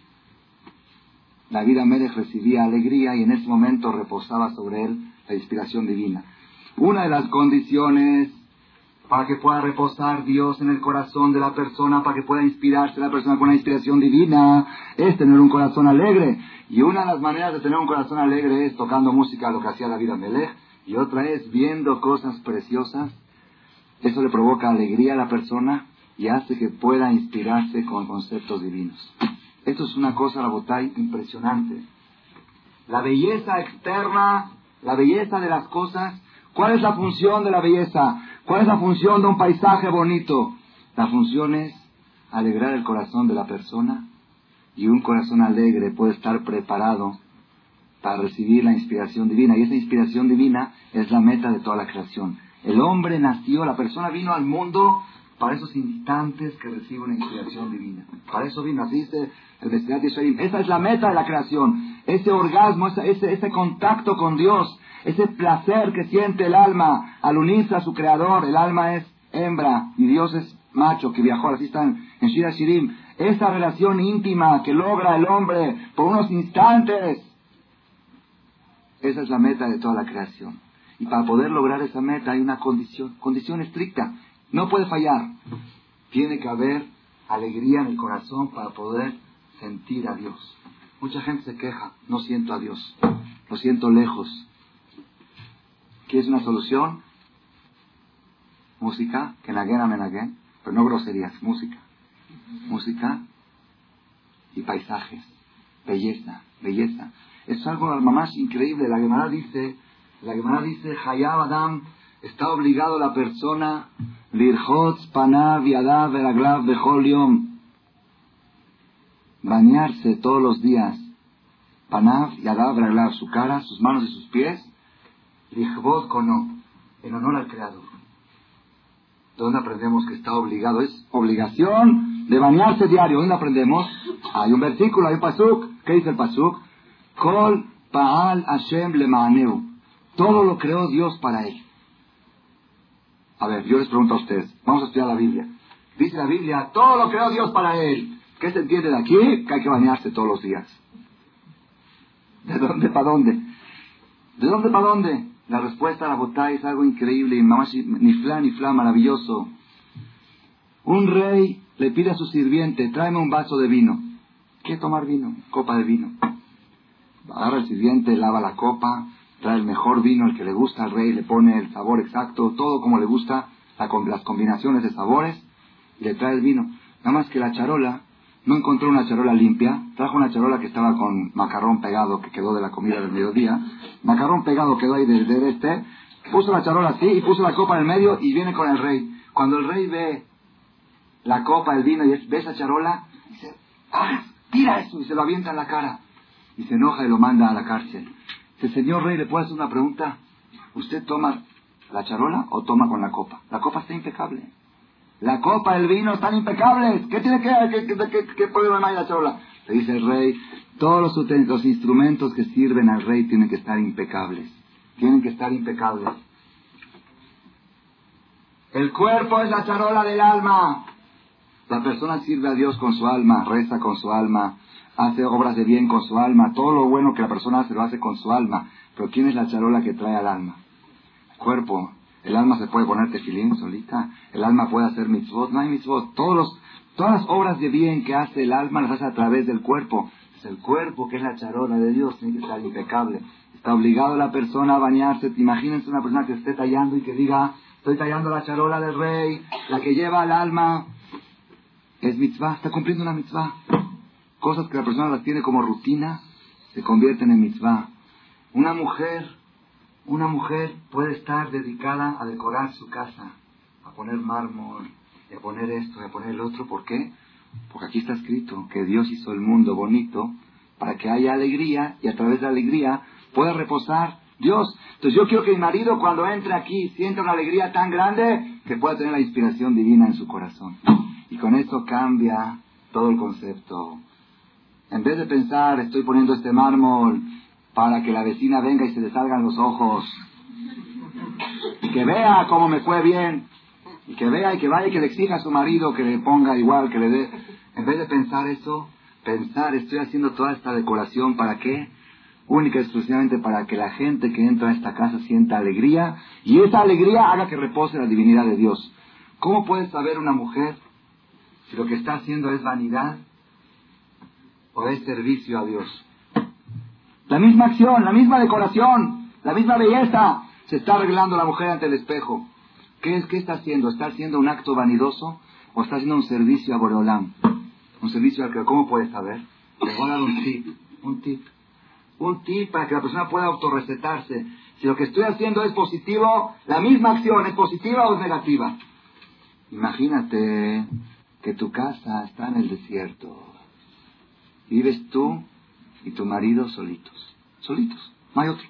la vida Melech recibía alegría y en ese momento reposaba sobre él la inspiración divina. Una de las condiciones para que pueda reposar Dios en el corazón de la persona, para que pueda inspirarse la persona con la inspiración divina, es tener un corazón alegre. Y una de las maneras de tener un corazón alegre es tocando música, lo que hacía la vida Melech, y otra es viendo cosas preciosas. Eso le provoca alegría a la persona y hace que pueda inspirarse con conceptos divinos. Esto es una cosa, la botay, impresionante. La belleza externa la belleza de las cosas. ¿Cuál es la función de la belleza? ¿Cuál es la función de un paisaje bonito? La función es alegrar el corazón de la persona y un corazón alegre puede estar preparado para recibir la inspiración divina. Y esa inspiración divina es la meta de toda la creación. El hombre nació, la persona vino al mundo para esos instantes que recibe una inspiración divina. Para eso vino, así dice el de Esa es la meta de la creación. Ese orgasmo, ese, ese, contacto con Dios, ese placer que siente el alma al unirse a su creador. El alma es hembra y Dios es macho que viajó, así están en Shira Shirim. Esa relación íntima que logra el hombre por unos instantes. Esa es la meta de toda la creación. Y para poder lograr esa meta hay una condición, condición estricta. No puede fallar. Tiene que haber alegría en el corazón para poder sentir a Dios. Mucha gente se queja, no siento a Dios, lo siento lejos. ¿Qué es una solución? Música, que naguena menaguen, pero no groserías, música. Música y paisajes, belleza, belleza. Es algo más increíble. La Gemara dice, la Gemara dice, Hayab Adam, está obligado la persona, Lirhotz, Panav, Yadav, Veraglav, Bejol bañarse todos los días, Panav, Yadav, Veraglav, su cara, sus manos y sus pies, Lichvot Kono, en honor al Creador. ¿Dónde aprendemos que está obligado? Es obligación de bañarse diario. ¿Dónde aprendemos? Hay un versículo, hay un pasuk. ¿Qué dice el pasuk? Kol Paal Hashem le Todo lo creó Dios para él. A ver, yo les pregunto a ustedes. Vamos a estudiar la Biblia. Dice la Biblia, todo lo creó Dios para él. ¿Qué se entiende de aquí? Que hay que bañarse todos los días. ¿De dónde para dónde? ¿De dónde para dónde? La respuesta a la botá es algo increíble, ni fla ni fla, maravilloso. Un rey le pide a su sirviente, tráeme un vaso de vino. ¿Qué tomar vino? Copa de vino. Agarra el sirviente, lava la copa, trae el mejor vino, el que le gusta al rey, le pone el sabor exacto, todo como le gusta, las combinaciones de sabores, y le trae el vino. Nada más que la charola no encontró una charola limpia, trajo una charola que estaba con macarrón pegado, que quedó de la comida del mediodía, macarrón pegado quedó ahí desde este, puso la charola así y puso la copa en el medio y viene con el rey. Cuando el rey ve la copa, el vino y ve esa charola, dice, ¡ah! Tira eso y se lo avienta en la cara. Y se enoja y lo manda a la cárcel. Dice, señor rey, ¿le puedo hacer una pregunta? ¿Usted toma la charola o toma con la copa? La copa está impecable. La copa, el vino están impecables. ¿Qué tiene que qué, qué, qué, problema hay la charola? Le dice el rey, todos los, los instrumentos que sirven al rey tienen que estar impecables. Tienen que estar impecables. El cuerpo es la charola del alma. La persona sirve a Dios con su alma, reza con su alma, hace obras de bien con su alma, todo lo bueno que la persona hace lo hace con su alma. Pero ¿quién es la charola que trae al alma? El cuerpo. El alma se puede poner tefilín solita. El alma puede hacer mitzvot. No hay mitzvot. Todos todas las obras de bien que hace el alma las hace a través del cuerpo. Es el cuerpo que es la charola de Dios. Tiene que estar impecable. Está obligado la persona a bañarse. Imagínense una persona que esté tallando y que diga, estoy tallando la charola del rey, la que lleva al alma es mitzvah, está cumpliendo una mitzvah. Cosas que la persona las tiene como rutina se convierten en mitzvah. Una mujer, una mujer puede estar dedicada a decorar su casa, a poner mármol, a poner esto, a poner el otro. ¿Por qué? Porque aquí está escrito que Dios hizo el mundo bonito para que haya alegría y a través de la alegría pueda reposar Dios. Entonces yo quiero que mi marido cuando entre aquí sienta una alegría tan grande que pueda tener la inspiración divina en su corazón. Y con eso cambia todo el concepto. En vez de pensar, estoy poniendo este mármol para que la vecina venga y se le salgan los ojos, y que vea cómo me fue bien, y que vea y que vaya y que le exija a su marido que le ponga igual, que le dé. En vez de pensar eso, pensar, estoy haciendo toda esta decoración, ¿para qué? Única y exclusivamente para que la gente que entra a esta casa sienta alegría y esa alegría haga que repose la divinidad de Dios. ¿Cómo puede saber una mujer si lo que está haciendo es vanidad o es servicio a Dios. La misma acción, la misma decoración, la misma belleza, se está arreglando la mujer ante el espejo. ¿Qué es? ¿Qué está haciendo? ¿Está haciendo un acto vanidoso o está haciendo un servicio a Boreolam? Un servicio al que, ¿cómo puede saber? Le voy a dar un tip, un tip. Un tip para que la persona pueda autorrecetarse. Si lo que estoy haciendo es positivo, la misma acción es positiva o es negativa. Imagínate que tu casa está en el desierto. Vives tú y tu marido solitos. Solitos, no hay otro.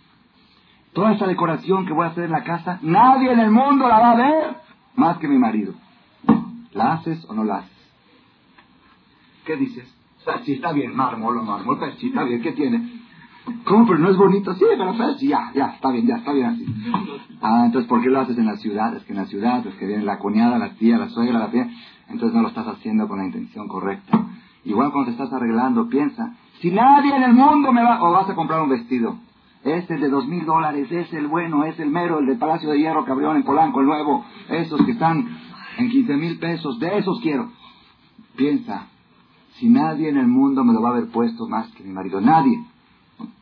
Toda esta decoración que voy a hacer en la casa, nadie en el mundo la va a ver más que mi marido. ¿La haces o no la haces? ¿Qué dices? si está bien, mármol o mármol, pero está bien, ¿qué tiene? ¿Cómo? Pero no es bonito. Sí, pero pues, ya, ya, está bien, ya, está bien así. Ah, entonces, ¿por qué lo haces en la ciudad? Es que en la ciudad, es que viene la cuñada, la tía, la suegra, la tía entonces no lo estás haciendo con la intención correcta. Igual cuando te estás arreglando, piensa, si nadie en el mundo me va, o vas a comprar un vestido, es el de dos mil dólares, es el bueno, es el mero, el del Palacio de Hierro que abrió en Polanco, el nuevo, esos que están en quince mil pesos, de esos quiero. Piensa, si nadie en el mundo me lo va a haber puesto más que mi marido, nadie,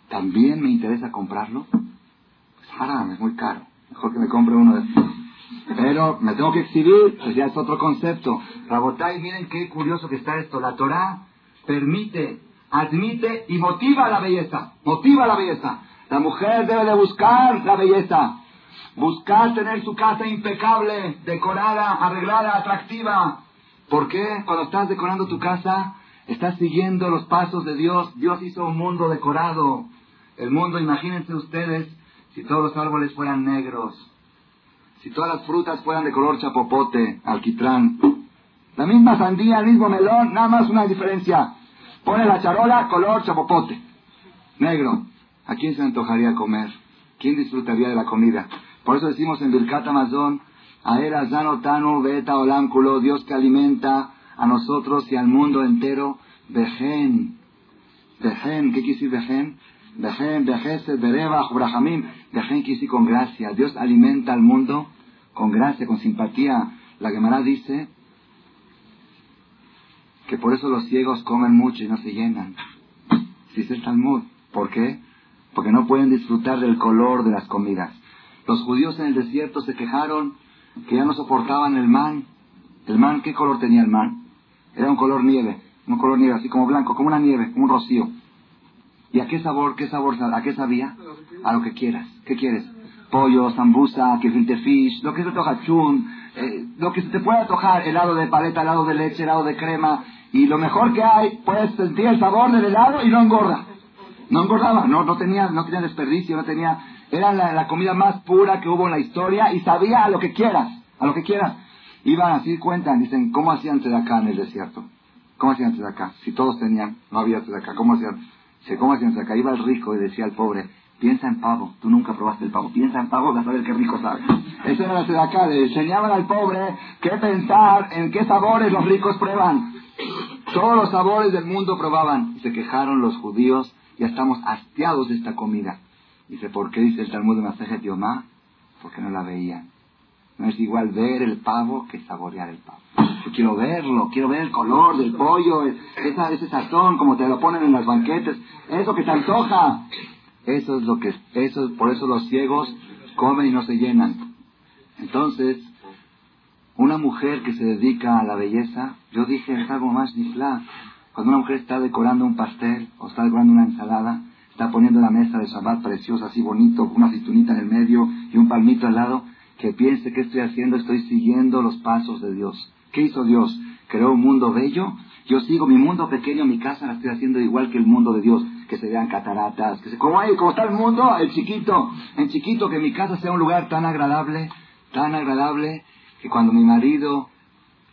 ¿también me interesa comprarlo? Pues es muy caro, mejor que me compre uno de pero me tengo que exhibir, pues ya es otro concepto. Rabotai, miren qué curioso que está esto. La Torah permite, admite y motiva la belleza. Motiva la belleza. La mujer debe de buscar la belleza. Buscar tener su casa impecable, decorada, arreglada, atractiva. ¿Por qué? Cuando estás decorando tu casa, estás siguiendo los pasos de Dios. Dios hizo un mundo decorado. El mundo, imagínense ustedes, si todos los árboles fueran negros, si todas las frutas fueran de color chapopote, alquitrán, la misma sandía, el mismo melón, nada más una diferencia. Pone la charola, color chapopote, negro. ¿A quién se antojaría comer? ¿Quién disfrutaría de la comida? Por eso decimos en Birkat Amazon, Aera Zanotanu Beta Olámculo, Dios que alimenta a nosotros y al mundo entero, Bejen. Bejen, ¿qué quiere decir Bejen? Bejen, Bejese, Bereba, Brahamim. Bejen quiere con gracia. Dios alimenta al mundo con gracia, con simpatía. La Gemara dice que por eso los ciegos comen mucho y no se llenan. Si es el Talmud. ¿Por qué? Porque no pueden disfrutar del color de las comidas. Los judíos en el desierto se quejaron que ya no soportaban el man. ¿El man qué color tenía el man? Era un color nieve, un color nieve, así como blanco, como una nieve, un rocío. ¿Y a qué sabor, qué sabor, a qué sabía? A lo que quieras. ¿Qué quieres? Pollo, sambusa, gefilte fish, lo que se toca, chun, eh, lo que se te pueda tocar, helado de paleta, helado de leche, helado de crema, y lo mejor que hay, puedes sentir el sabor del helado y no engorda. No engordaba, no, no tenía, no tenía desperdicio, no tenía, era la, comida más pura que hubo en la historia y sabía a lo que quieras, a lo que quieras. Iban así, cuentan, dicen, ¿cómo hacían acá en el desierto? ¿Cómo hacían acá? Si todos tenían, no había acá, ¿cómo hacían? ¿Cómo hacían acá? Iba el rico y decía al pobre, piensa en pavo, tú nunca probaste el pavo, piensa en pavo, vas a ver qué rico sabe. Eso era la acá, le enseñaban al pobre qué pensar, en qué sabores los ricos prueban. Todos los sabores del mundo probaban. Y se quejaron los judíos, ya estamos hastiados de esta comida. Dice, ¿por qué dice el Talmud de Masaje Tiomá? Porque no la veían. No es igual ver el pavo que saborear el pavo. Yo quiero verlo, quiero ver el color del pollo, esa, ese sazón, como te lo ponen en los banquetes, eso que te antoja. Eso es lo que, eso, por eso los ciegos comen y no se llenan. Entonces, una mujer que se dedica a la belleza, yo dije, es algo más nifla. Cuando una mujer está decorando un pastel o está decorando una ensalada, está poniendo la mesa de Shabbat preciosa, así bonito, una aceitunita en el medio y un palmito al lado, que piense que estoy haciendo, estoy siguiendo los pasos de Dios. ¿Qué hizo Dios? Creó un mundo bello. Yo sigo mi mundo pequeño, mi casa la estoy haciendo igual que el mundo de Dios. Que se vean cataratas, que se, como, como está el mundo, el chiquito, en chiquito, que mi casa sea un lugar tan agradable, tan agradable, que cuando mi marido,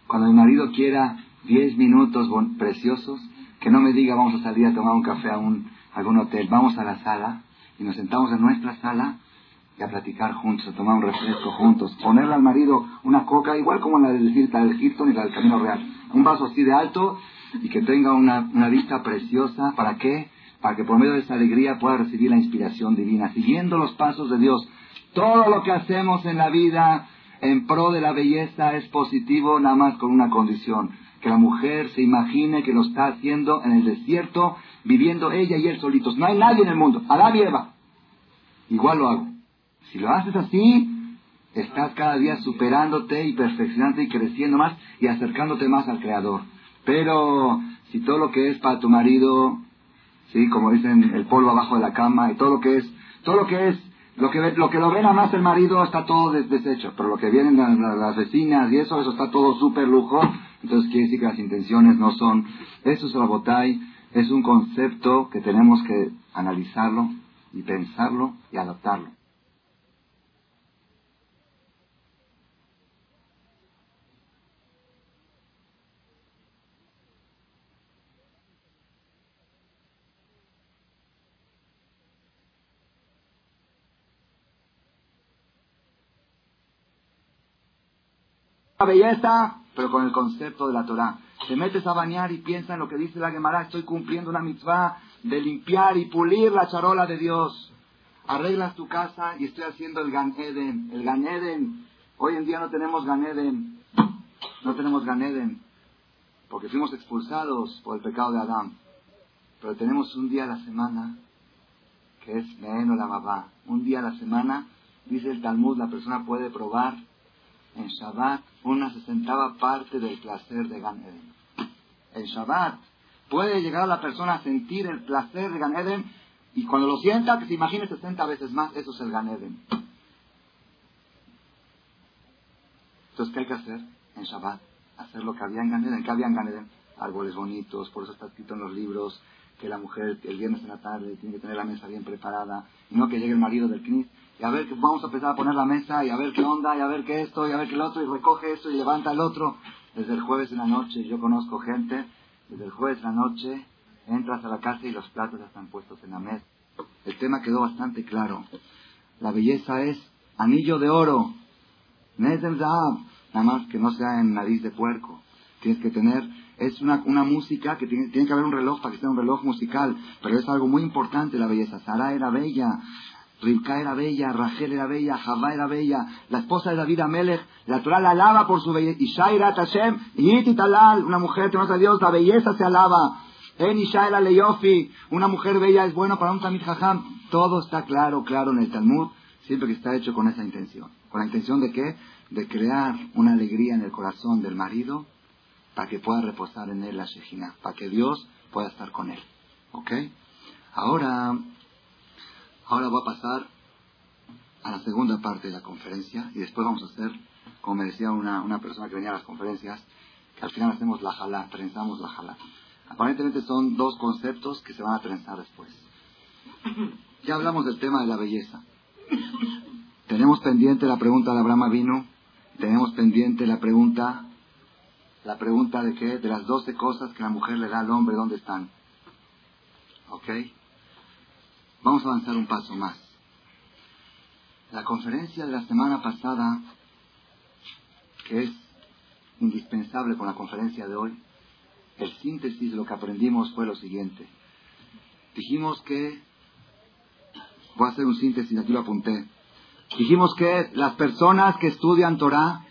cuando mi marido quiera diez minutos preciosos, que no me diga vamos a salir a tomar un café a, un, algún hotel, vamos a la sala y nos sentamos en nuestra sala a platicar juntos, a tomar un refresco juntos, ponerle al marido una coca igual como la del, del Hilton y la del Camino Real, un vaso así de alto y que tenga una, una vista preciosa, ¿para qué? Para que por medio de esa alegría pueda recibir la inspiración divina, siguiendo los pasos de Dios. Todo lo que hacemos en la vida en pro de la belleza es positivo nada más con una condición, que la mujer se imagine que lo está haciendo en el desierto, viviendo ella y él solitos. No hay nadie en el mundo, Adán y Eva. Igual lo hago. Si lo haces así, estás cada día superándote y perfeccionándote y creciendo más y acercándote más al Creador. Pero si todo lo que es para tu marido, sí, como dicen, el polvo abajo de la cama y todo lo que es, todo lo que es lo que, lo que lo ven a más el marido está todo deshecho, pero lo que vienen las, vecinas y eso, eso está todo súper lujo. Entonces quiere decir que las intenciones no son. Eso es botay, es un concepto que tenemos que analizarlo y pensarlo y adoptarlo. Belleza, pero con el concepto de la Torah. Te metes a bañar y piensa en lo que dice la Gemara, estoy cumpliendo una mitzvah de limpiar y pulir la charola de Dios. Arreglas tu casa y estoy haciendo el Gan Eden. El Gan Eden. Hoy en día no tenemos Gan Eden. No tenemos Gan Eden. Porque fuimos expulsados por el pecado de Adán. Pero tenemos un día a la semana que es Meeno la Mabá. Un día a la semana, dice el Talmud, la persona puede probar en Shabbat una sesentava parte del placer de Gan Eden. En Shabbat puede llegar a la persona a sentir el placer de Gan Eden y cuando lo sienta, que se imagine 60 veces más, eso es el Gan Eden. Entonces, ¿qué hay que hacer en Shabbat? Hacer lo que había en Gan Eden. ¿Qué había en Gan Eden? Árboles bonitos, por eso está escrito en los libros que la mujer el viernes en la tarde tiene que tener la mesa bien preparada y no que llegue el marido del CNIS y a ver vamos a empezar a poner la mesa y a ver qué onda y a ver qué esto y a ver qué el otro y recoge esto y levanta el otro. Desde el jueves en la noche, yo conozco gente, desde el jueves en la noche entras a la casa y los platos ya están puestos en la mesa. El tema quedó bastante claro. La belleza es anillo de oro, nada más que no sea en nariz de puerco. Tienes que tener, es una, una música que tiene, tiene que haber un reloj para que sea un reloj musical, pero es algo muy importante la belleza. Sara era bella, Rivka era bella, Rachel era bella, Javá era bella, la esposa de David Amelech, la Torah la alaba por su belleza. Ishaira Tashem, Talal, una mujer no a Dios, la belleza se alaba. En Ishaira Leyofi, una mujer bella es bueno para un Tamid Jajam. Todo está claro, claro en el Talmud, siempre que está hecho con esa intención. ¿Con la intención de qué? De crear una alegría en el corazón del marido para que pueda reposar en él la Shejina, para que Dios pueda estar con él. ¿Ok? Ahora, ahora voy a pasar a la segunda parte de la conferencia y después vamos a hacer, como me decía una, una persona que venía a las conferencias, que al final hacemos la jalá, trenzamos la jalá. Aparentemente son dos conceptos que se van a trenzar después. Ya hablamos del tema de la belleza. Tenemos pendiente la pregunta de Abraham vino, tenemos pendiente la pregunta, la pregunta de qué, de las doce cosas que la mujer le da al hombre, ¿dónde están? ¿Ok? Vamos a avanzar un paso más. La conferencia de la semana pasada, que es indispensable con la conferencia de hoy, el síntesis de lo que aprendimos fue lo siguiente. Dijimos que, voy a hacer un síntesis, aquí lo apunté. Dijimos que las personas que estudian Torah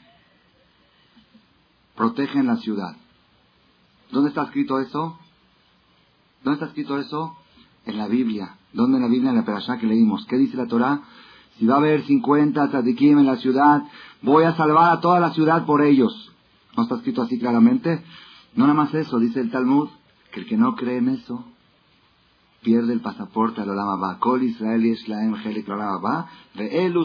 protegen la ciudad. ¿Dónde está escrito eso? ¿Dónde está escrito eso? En la Biblia. ¿Dónde en la Biblia? En la Perashá que leímos. ¿Qué dice la Torah? Si va a haber 50 tzadikim en la ciudad, voy a salvar a toda la ciudad por ellos. ¿No está escrito así claramente? No nada más eso, dice el Talmud, que el que no cree en eso, pierde el pasaporte al Olama Ba. Kol Israel Laem Helik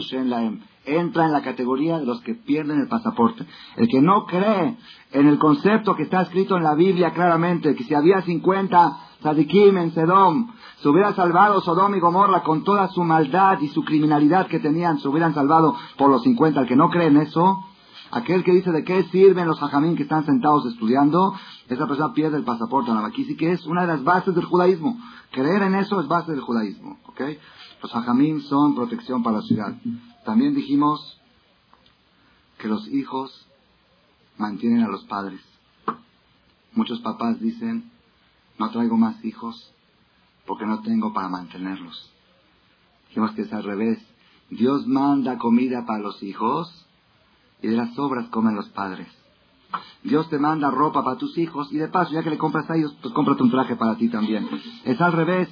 Shen Laem. Entra en la categoría de los que pierden el pasaporte. El que no cree en el concepto que está escrito en la Biblia claramente, que si había 50 Sadikim en Sedom, se hubiera salvado Sodom y Gomorra con toda su maldad y su criminalidad que tenían, se hubieran salvado por los 50. El que no cree en eso, aquel que dice de qué sirven los hajamín que están sentados estudiando, esa persona pierde el pasaporte a la sí que es una de las bases del judaísmo. Creer en eso es base del judaísmo. ¿ok? Los hajamín son protección para la ciudad. También dijimos que los hijos mantienen a los padres. Muchos papás dicen, no traigo más hijos porque no tengo para mantenerlos. Dijimos que es al revés. Dios manda comida para los hijos y de las sobras comen los padres. Dios te manda ropa para tus hijos y de paso, ya que le compras a ellos, pues cómprate un traje para ti también. Es al revés.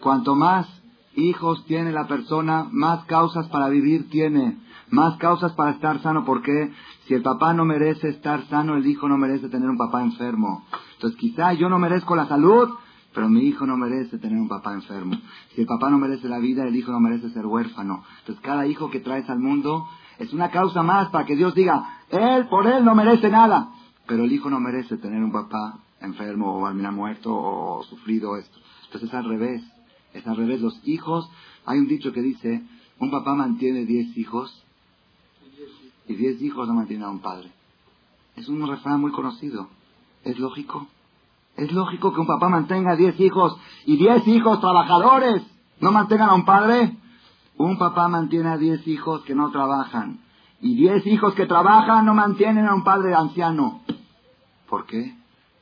Cuanto más hijos tiene la persona, más causas para vivir tiene, más causas para estar sano. porque Si el papá no merece estar sano, el hijo no merece tener un papá enfermo. Entonces quizá yo no merezco la salud, pero mi hijo no merece tener un papá enfermo. Si el papá no merece la vida, el hijo no merece ser huérfano. Entonces cada hijo que traes al mundo es una causa más para que Dios diga, él por él no merece nada. Pero el hijo no merece tener un papá enfermo o al muerto o sufrido esto. Entonces es al revés. Es al revés. Los hijos, hay un dicho que dice, un papá mantiene diez hijos y diez hijos no mantienen a un padre. Es un refrán muy conocido. ¿Es lógico? Es lógico que un papá mantenga diez hijos y diez hijos trabajadores no mantengan a un padre. Un papá mantiene a diez hijos que no trabajan y diez hijos que trabajan no mantienen a un padre anciano. ¿Por qué?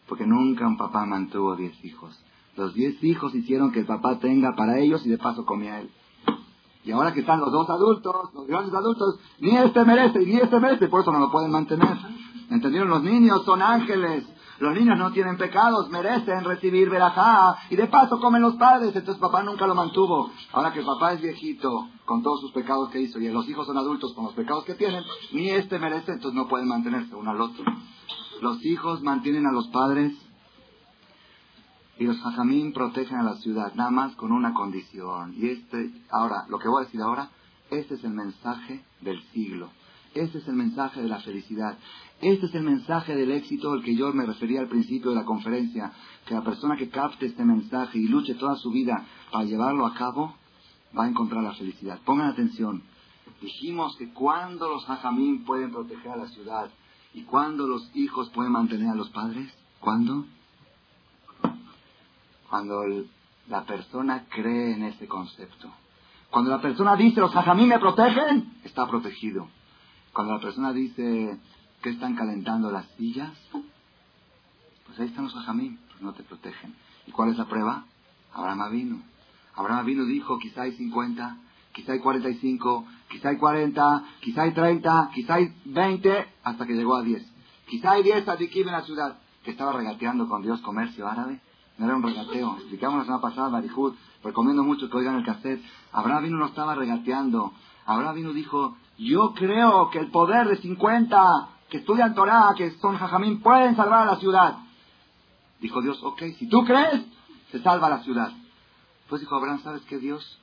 Porque nunca un papá mantuvo diez hijos. Los diez hijos hicieron que el papá tenga para ellos y de paso comía él. Y ahora que están los dos adultos, los grandes adultos, ni este merece, ni este merece, por eso no lo pueden mantener. ¿Entendieron? Los niños son ángeles, los niños no tienen pecados, merecen recibir verajá y de paso comen los padres. Entonces papá nunca lo mantuvo. Ahora que el papá es viejito con todos sus pecados que hizo y los hijos son adultos con los pecados que tienen, ni este merece, entonces no pueden mantenerse uno al otro. Los hijos mantienen a los padres y los hajamín protegen a la ciudad, nada más con una condición. Y este, ahora, lo que voy a decir ahora, este es el mensaje del siglo. Este es el mensaje de la felicidad. Este es el mensaje del éxito al que yo me refería al principio de la conferencia, que la persona que capte este mensaje y luche toda su vida para llevarlo a cabo, va a encontrar la felicidad. Pongan atención. Dijimos que cuando los hajamín pueden proteger a la ciudad y cuando los hijos pueden mantener a los padres, ¿cuándo? Cuando la persona cree en ese concepto. Cuando la persona dice, los hajamín me protegen, está protegido. Cuando la persona dice, ¿Qué están calentando las sillas? Pues ahí están los ajamín, pues no te protegen. ¿Y cuál es la prueba? Abraham vino. Abraham vino dijo, quizá hay 50, quizá hay 45, quizá hay 40, quizá hay 30, quizá hay 20, hasta que llegó a 10. Quizá hay 10 tzadikim en la ciudad que estaba regateando con Dios comercio árabe. No era un regateo. Explicamos la semana pasada, Marihud, recomiendo mucho que oigan el cassette. Abraham vino no estaba regateando. Abraham vino dijo, yo creo que el poder de 50 que estudian Torah, que son jajamín, pueden salvar a la ciudad. Dijo Dios, ok, si tú crees, se salva la ciudad. Pues dijo Abraham, ¿sabes qué Dios?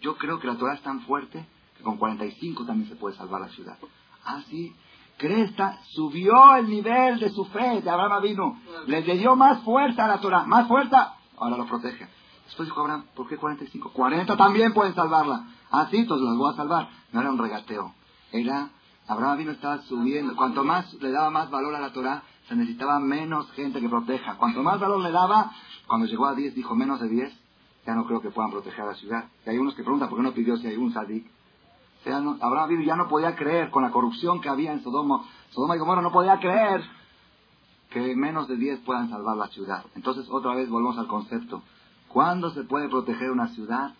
Yo creo que la Torah es tan fuerte que con 45 también se puede salvar la ciudad. Ah, sí. Cresta subió el nivel de su fe de Abraham vino. Le dio más fuerza a la Torah. Más fuerza, ahora lo protege. Después dijo Abraham, ¿por qué 45? 40 también pueden salvarla. Ah, sí, entonces las voy a salvar. No era un regateo. Era, Abraham vino estaba subiendo. Cuanto más le daba más valor a la Torah, se necesitaba menos gente que proteja. Cuanto más valor le daba, cuando llegó a 10, dijo menos de 10, ya no creo que puedan proteger la ciudad. Y hay unos que preguntan por qué no pidió si hay un sadik. O sea, no, Abraham ya no podía creer con la corrupción que había en Sodoma. Sodoma y Gomorra no podía creer que menos de 10 puedan salvar la ciudad. Entonces, otra vez volvemos al concepto. ¿Cuándo se puede proteger una ciudad?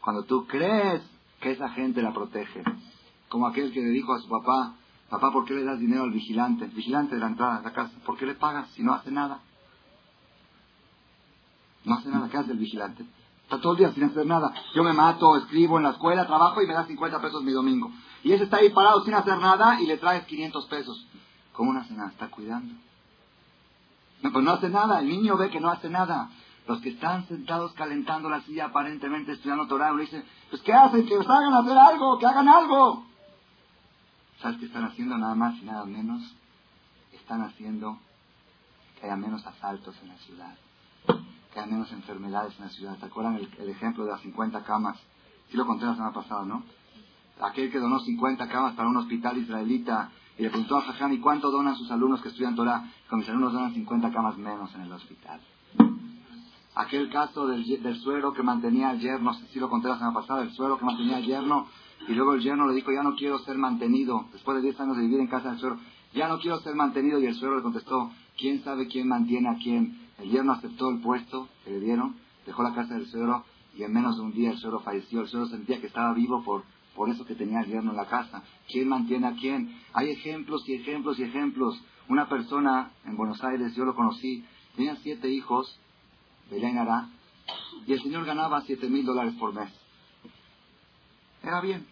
Cuando tú crees que esa gente la protege. Como aquel que le dijo a su papá, papá, ¿por qué le das dinero al vigilante? vigilante de la entrada de la casa. ¿Por qué le pagas si no hace nada? No hace nada. ¿Qué hace el vigilante? Está todo el día sin hacer nada. Yo me mato, escribo en la escuela, trabajo y me da 50 pesos mi domingo. Y ese está ahí parado sin hacer nada y le traes 500 pesos. ¿Cómo no hace nada? Está cuidando. Pues no hace nada. El niño ve que no hace nada. Los que están sentados calentando la silla aparentemente estudiando Torah le dicen, pues ¿qué hacen? Que os hagan hacer algo, que hagan algo. ¿Sabes qué están haciendo? Nada más y nada menos. Están haciendo que haya menos asaltos en la ciudad que hay menos enfermedades en la ciudad. ¿Te acuerdan el, ejemplo de las 50 camas? Sí lo conté la semana pasada, ¿no? Aquel que donó 50 camas para un hospital israelita y le preguntó a Jajam, ¿y cuánto donan sus alumnos que estudian Torah? Con mis alumnos donan 50 camas menos en el hospital. Aquel caso del, del suero que mantenía al yerno, no sé si lo conté la semana pasada, el suero que mantenía al yerno, y luego el yerno le dijo, ya no quiero ser mantenido, después de 10 años de vivir en casa del suero, ya no quiero ser mantenido, y el suero le contestó, ¿quién sabe quién mantiene a quién? El yerno aceptó el puesto que le dieron, dejó la casa del suegro y en menos de un día el suegro falleció. El suegro sentía que estaba vivo por, por eso que tenía el yerno en la casa. ¿Quién mantiene a quién? Hay ejemplos y ejemplos y ejemplos. Una persona en Buenos Aires, yo lo conocí, tenía siete hijos, Belén Ará, y el señor ganaba siete mil dólares por mes. Era bien,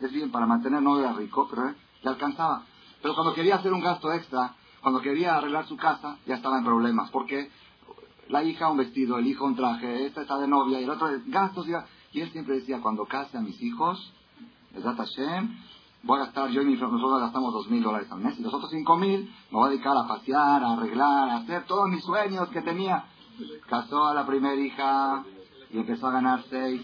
es bien para mantener, no era rico, pero eh, le alcanzaba. Pero cuando quería hacer un gasto extra, cuando quería arreglar su casa, ya estaba en problemas. Porque la hija un vestido, el hijo un traje, esta está de novia y el otro gastos. Y él siempre decía, cuando case a mis hijos, Hashem, voy a gastar, yo y mi nosotros gastamos dos mil dólares al mes. Y los otros cinco mil me voy a dedicar a pasear, a arreglar, a hacer todos mis sueños que tenía. Casó a la primera hija y empezó a ganar seis.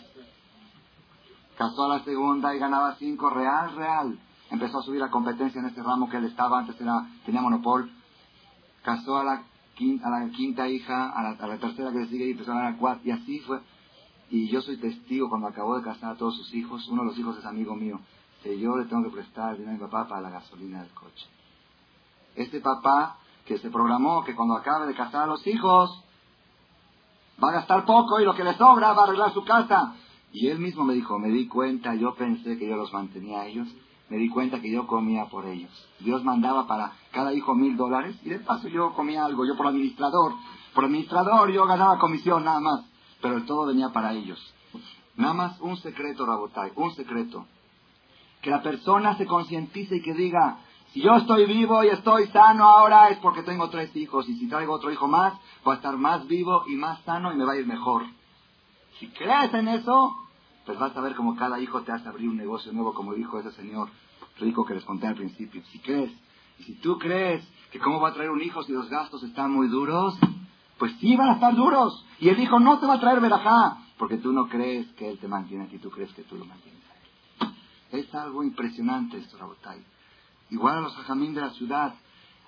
Casó a la segunda y ganaba cinco, real, real empezó a subir la competencia en este ramo que él estaba, antes era, tenía monopol, casó a la quinta, a la quinta hija, a la, tercera que le sigue y empezó a ganar cuatro, y así fue. Y yo soy testigo cuando acabó de casar a todos sus hijos, uno de los hijos es amigo mío, que yo le tengo que prestar dinero a mi papá para la gasolina del coche. Este papá que se programó que cuando acabe de casar a los hijos, va a gastar poco y lo que le sobra va a arreglar su casa. Y él mismo me dijo, me di cuenta, yo pensé que yo los mantenía a ellos me di cuenta que yo comía por ellos. Dios mandaba para cada hijo mil dólares y de paso yo comía algo, yo por administrador. Por administrador yo ganaba comisión nada más, pero todo venía para ellos. Nada más un secreto, Rabotai, un secreto. Que la persona se concientice y que diga, si yo estoy vivo y estoy sano ahora es porque tengo tres hijos y si traigo otro hijo más, voy a estar más vivo y más sano y me va a ir mejor. Si crees en eso, pues vas a ver como cada hijo te hace abrir un negocio nuevo, como dijo ese señor rico que les conté al principio. Si crees, y si tú crees que cómo va a traer un hijo si los gastos están muy duros, pues sí van a estar duros. Y el hijo no te va a traer verajá, porque tú no crees que él te mantiene y tú crees que tú lo mantienes a. Es algo impresionante esto, Rabotay. Igual a los jajamín de la ciudad,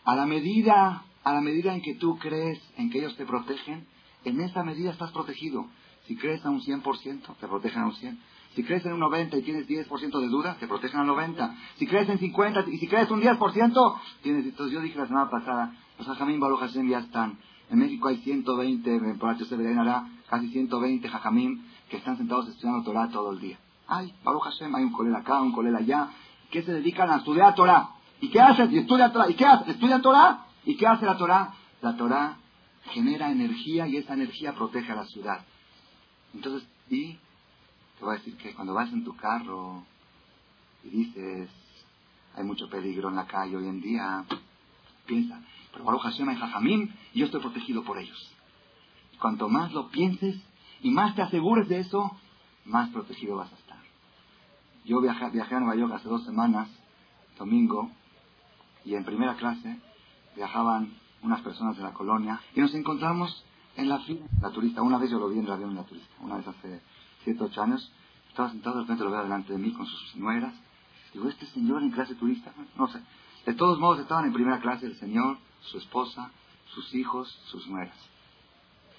a la medida, a la medida en que tú crees en que ellos te protegen, en esa medida estás protegido. Si crees a un 100%, te protegen a un 100%. Si crees en un 90 y tienes 10% de duda, te protegen al 90. Si crees en 50 y si crees un 10%, tienes... Entonces yo dije la semana pasada, los Jajamín Baruch Hashem ya están. En México hay 120, por se hará casi 120 Jajamín que están sentados estudiando Torah todo el día. Hay, Baruch Hashem, hay un colel acá, un colel allá, que se dedican a estudiar Torah. ¿Y qué hacen? Y estudia Torah. ¿Y qué hace? Estudia Torah. ¿Y qué hace la Torah? La Torah genera energía y esa energía protege a la ciudad. Entonces, y te voy a decir que cuando vas en tu carro y dices, hay mucho peligro en la calle hoy en día, piensa, pero Baruch Hashem hay Jajamín y yo estoy protegido por ellos. Cuanto más lo pienses y más te asegures de eso, más protegido vas a estar. Yo viajé, viajé a Nueva York hace dos semanas, domingo, y en primera clase viajaban unas personas de la colonia y nos encontramos en la fila. La turista, una vez yo lo vi en el avión en la turista, una vez hace 7, 8 años, estaba sentado, de repente lo veo delante de mí con sus nueras. Digo, ¿este señor en clase turista? No sé. De todos modos, estaban en primera clase el señor, su esposa, sus hijos, sus nueras.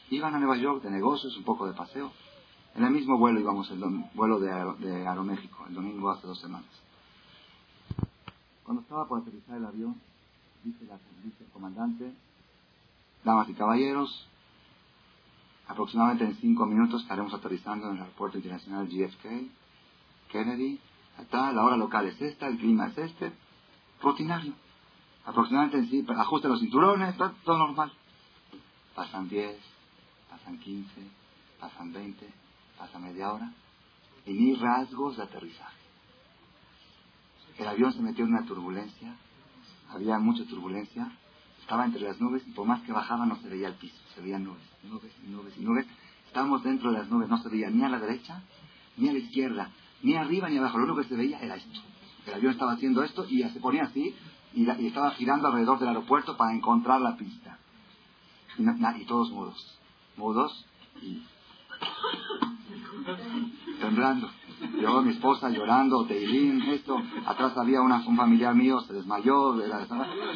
Iban a Nueva York de negocios, un poco de paseo. En el mismo vuelo íbamos, el vuelo de, de Aeroméxico, el domingo hace dos semanas. Cuando estaba por aterrizar el avión, dice, la, el comandante, damas y caballeros, aproximadamente en cinco minutos estaremos aterrizando en el aeropuerto internacional GFK, Kennedy, la hora local es esta, el clima es este, rutinario. Aproximadamente en sí, ajuste los cinturones, todo normal. Pasan 10, pasan 15, pasan 20, pasa media hora, y ni rasgos de aterrizaje. El avión se metió en una turbulencia, había mucha turbulencia, estaba entre las nubes y por más que bajaba no se veía el piso, se veían nubes, nubes y nubes y nubes. Estábamos dentro de las nubes, no se veía ni a la derecha, ni a la izquierda, ni arriba ni abajo. Lo único que se veía era esto. El avión estaba haciendo esto y se ponía así y, estaba girando alrededor del aeropuerto para encontrar la pista. Y, todos mudos, mudos y temblando. Yo, mi esposa llorando, Teilín, esto. Atrás había una, un familiar mío, se desmayó.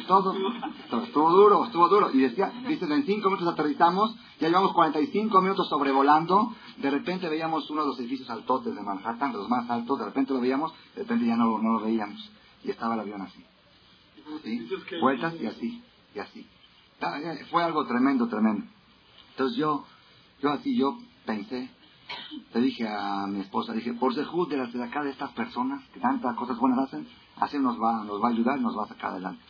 todo, todo, estuvo duro, estuvo duro. Y decía, dice, en cinco minutos aterrizamos, ya llevamos 45 minutos sobrevolando. De repente veíamos uno de los edificios altotes de Manhattan, los más altos. De repente lo veíamos, de repente ya no, no lo veíamos. Y estaba el avión así. ¿Sí? Vueltas y así, y así. Fue algo tremendo, tremendo. Entonces yo, yo así, yo pensé, le dije a mi esposa, dije, por Sejud de las de acá de estas personas que tantas cosas buenas hacen, así nos va, nos va a ayudar y nos va a sacar adelante.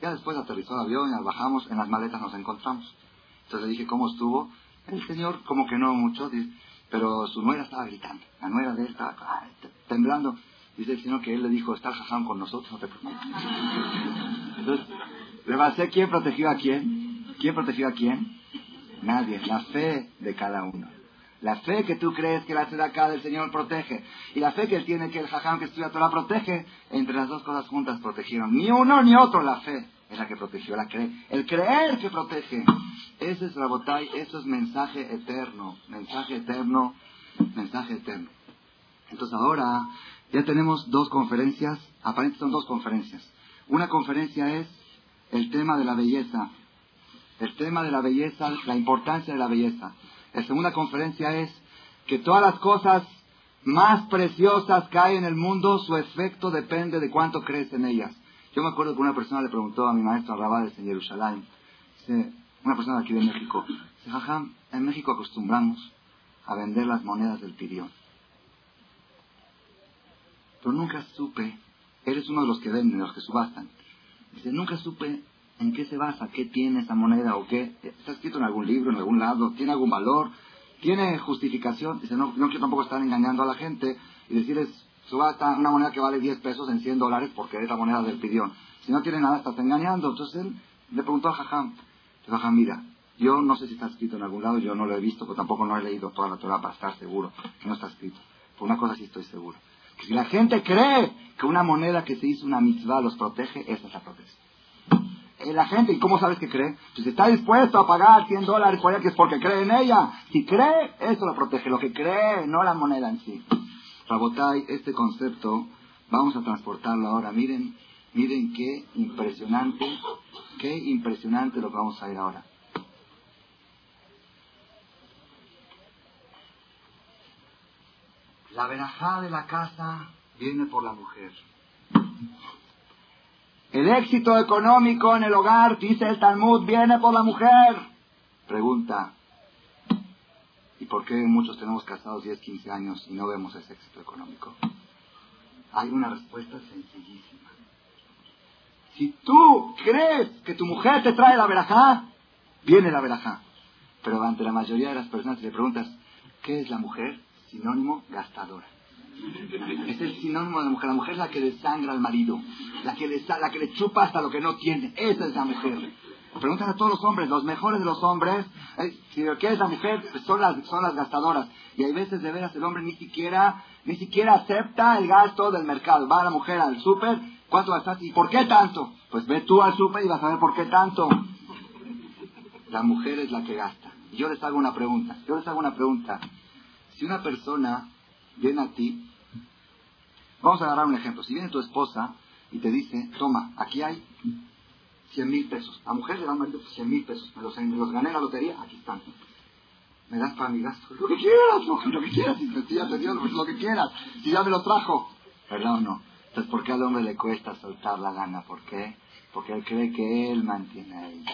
Ya después aterrizó el avión, y bajamos, en las maletas nos encontramos. Entonces le dije, ¿cómo estuvo? El señor, como que no mucho, pero su nuera estaba gritando. La nuera de él estaba temblando. Dice el señor que él le dijo, está el con nosotros, no te preocupes. Entonces, le va a hacer quién protegió a quién. ¿Quién protegió a quién? Nadie. La fe de cada uno. La fe que tú crees que la acá del Señor protege y la fe que él tiene que el jajam que estudia Torah protege, entre las dos cosas juntas protegieron. Ni uno ni otro la fe es la que protegió, la cree. El creer que protege. Ese es Rabotay, eso es mensaje eterno, mensaje eterno, mensaje eterno. Entonces ahora ya tenemos dos conferencias, aparentemente son dos conferencias. Una conferencia es el tema de la belleza, el tema de la belleza, la importancia de la belleza. La segunda conferencia es que todas las cosas más preciosas que hay en el mundo, su efecto depende de cuánto crees en ellas. Yo me acuerdo que una persona le preguntó a mi maestro Rabades en Jerusalén, una persona de aquí de México, Jajam, en México acostumbramos a vender las monedas del pidión. Pero nunca supe, eres uno de los que venden, de los que subastan. Dice, nunca supe ¿En qué se basa? ¿Qué tiene esa moneda o qué? ¿Está escrito en algún libro, en algún lado? ¿Tiene algún valor? ¿Tiene justificación? Dice, no, quiero tampoco estar engañando a la gente y decirles, subasta una moneda que vale 10 pesos en 100 dólares porque es la moneda del pidión. Si no tiene nada, estás engañando. Entonces él le preguntó a Jajam, Jajam, mira, yo no sé si está escrito en algún lado, yo no lo he visto, pero tampoco no he leído toda la Torah para estar seguro que no está escrito. Por una cosa sí estoy seguro. Que si la gente cree que una moneda que se hizo una mitzvah los protege, esa es la protege la gente, ¿y cómo sabes que cree? Pues está dispuesto a pagar 100 dólares por ella, que es porque cree en ella. Si cree, eso lo protege. Lo que cree, no la moneda en sí. Rabotay, este concepto, vamos a transportarlo ahora. Miren, miren qué impresionante, qué impresionante lo que vamos a ver ahora. La verajá de la casa viene por la mujer. El éxito económico en el hogar, dice el Talmud, viene por la mujer. Pregunta, ¿Y por qué muchos tenemos casados 10, 15 años y no vemos ese éxito económico? Hay una respuesta sencillísima. Si tú crees que tu mujer te trae la verajá, viene la verajá. Pero ante la mayoría de las personas le preguntas, ¿qué es la mujer? Sinónimo, gastadora. Es el sinónimo de la mujer. La mujer es la que desangra al marido, la que le, la que le chupa hasta lo que no tiene. Esa es la mujer. Preguntan a todos los hombres, los mejores de los hombres, eh, si ¿qué es la mujer? Pues son las, son las gastadoras. Y hay veces de veras el hombre ni siquiera, ni siquiera acepta el gasto del mercado. Va la mujer al súper, ¿cuánto gastas? ¿Y por qué tanto? Pues ve tú al súper y vas a ver por qué tanto. La mujer es la que gasta. Yo les hago una pregunta, yo les hago una pregunta. Si una persona viene a ti, vamos a agarrar un ejemplo. Si viene tu esposa y te dice, toma, aquí hay 100 mil pesos. A mujer le dan 100 mil pesos. Me los, me gané en la lotería, aquí están. Me das para mi gasto. Lo que quieras, lo, que quieras. Si ya lo que quieras. Si ya me lo trajo. ¿Verdad o no? Entonces, ¿por qué al hombre le cuesta soltar la gana? ¿Por qué? Porque él cree que él mantiene a ella.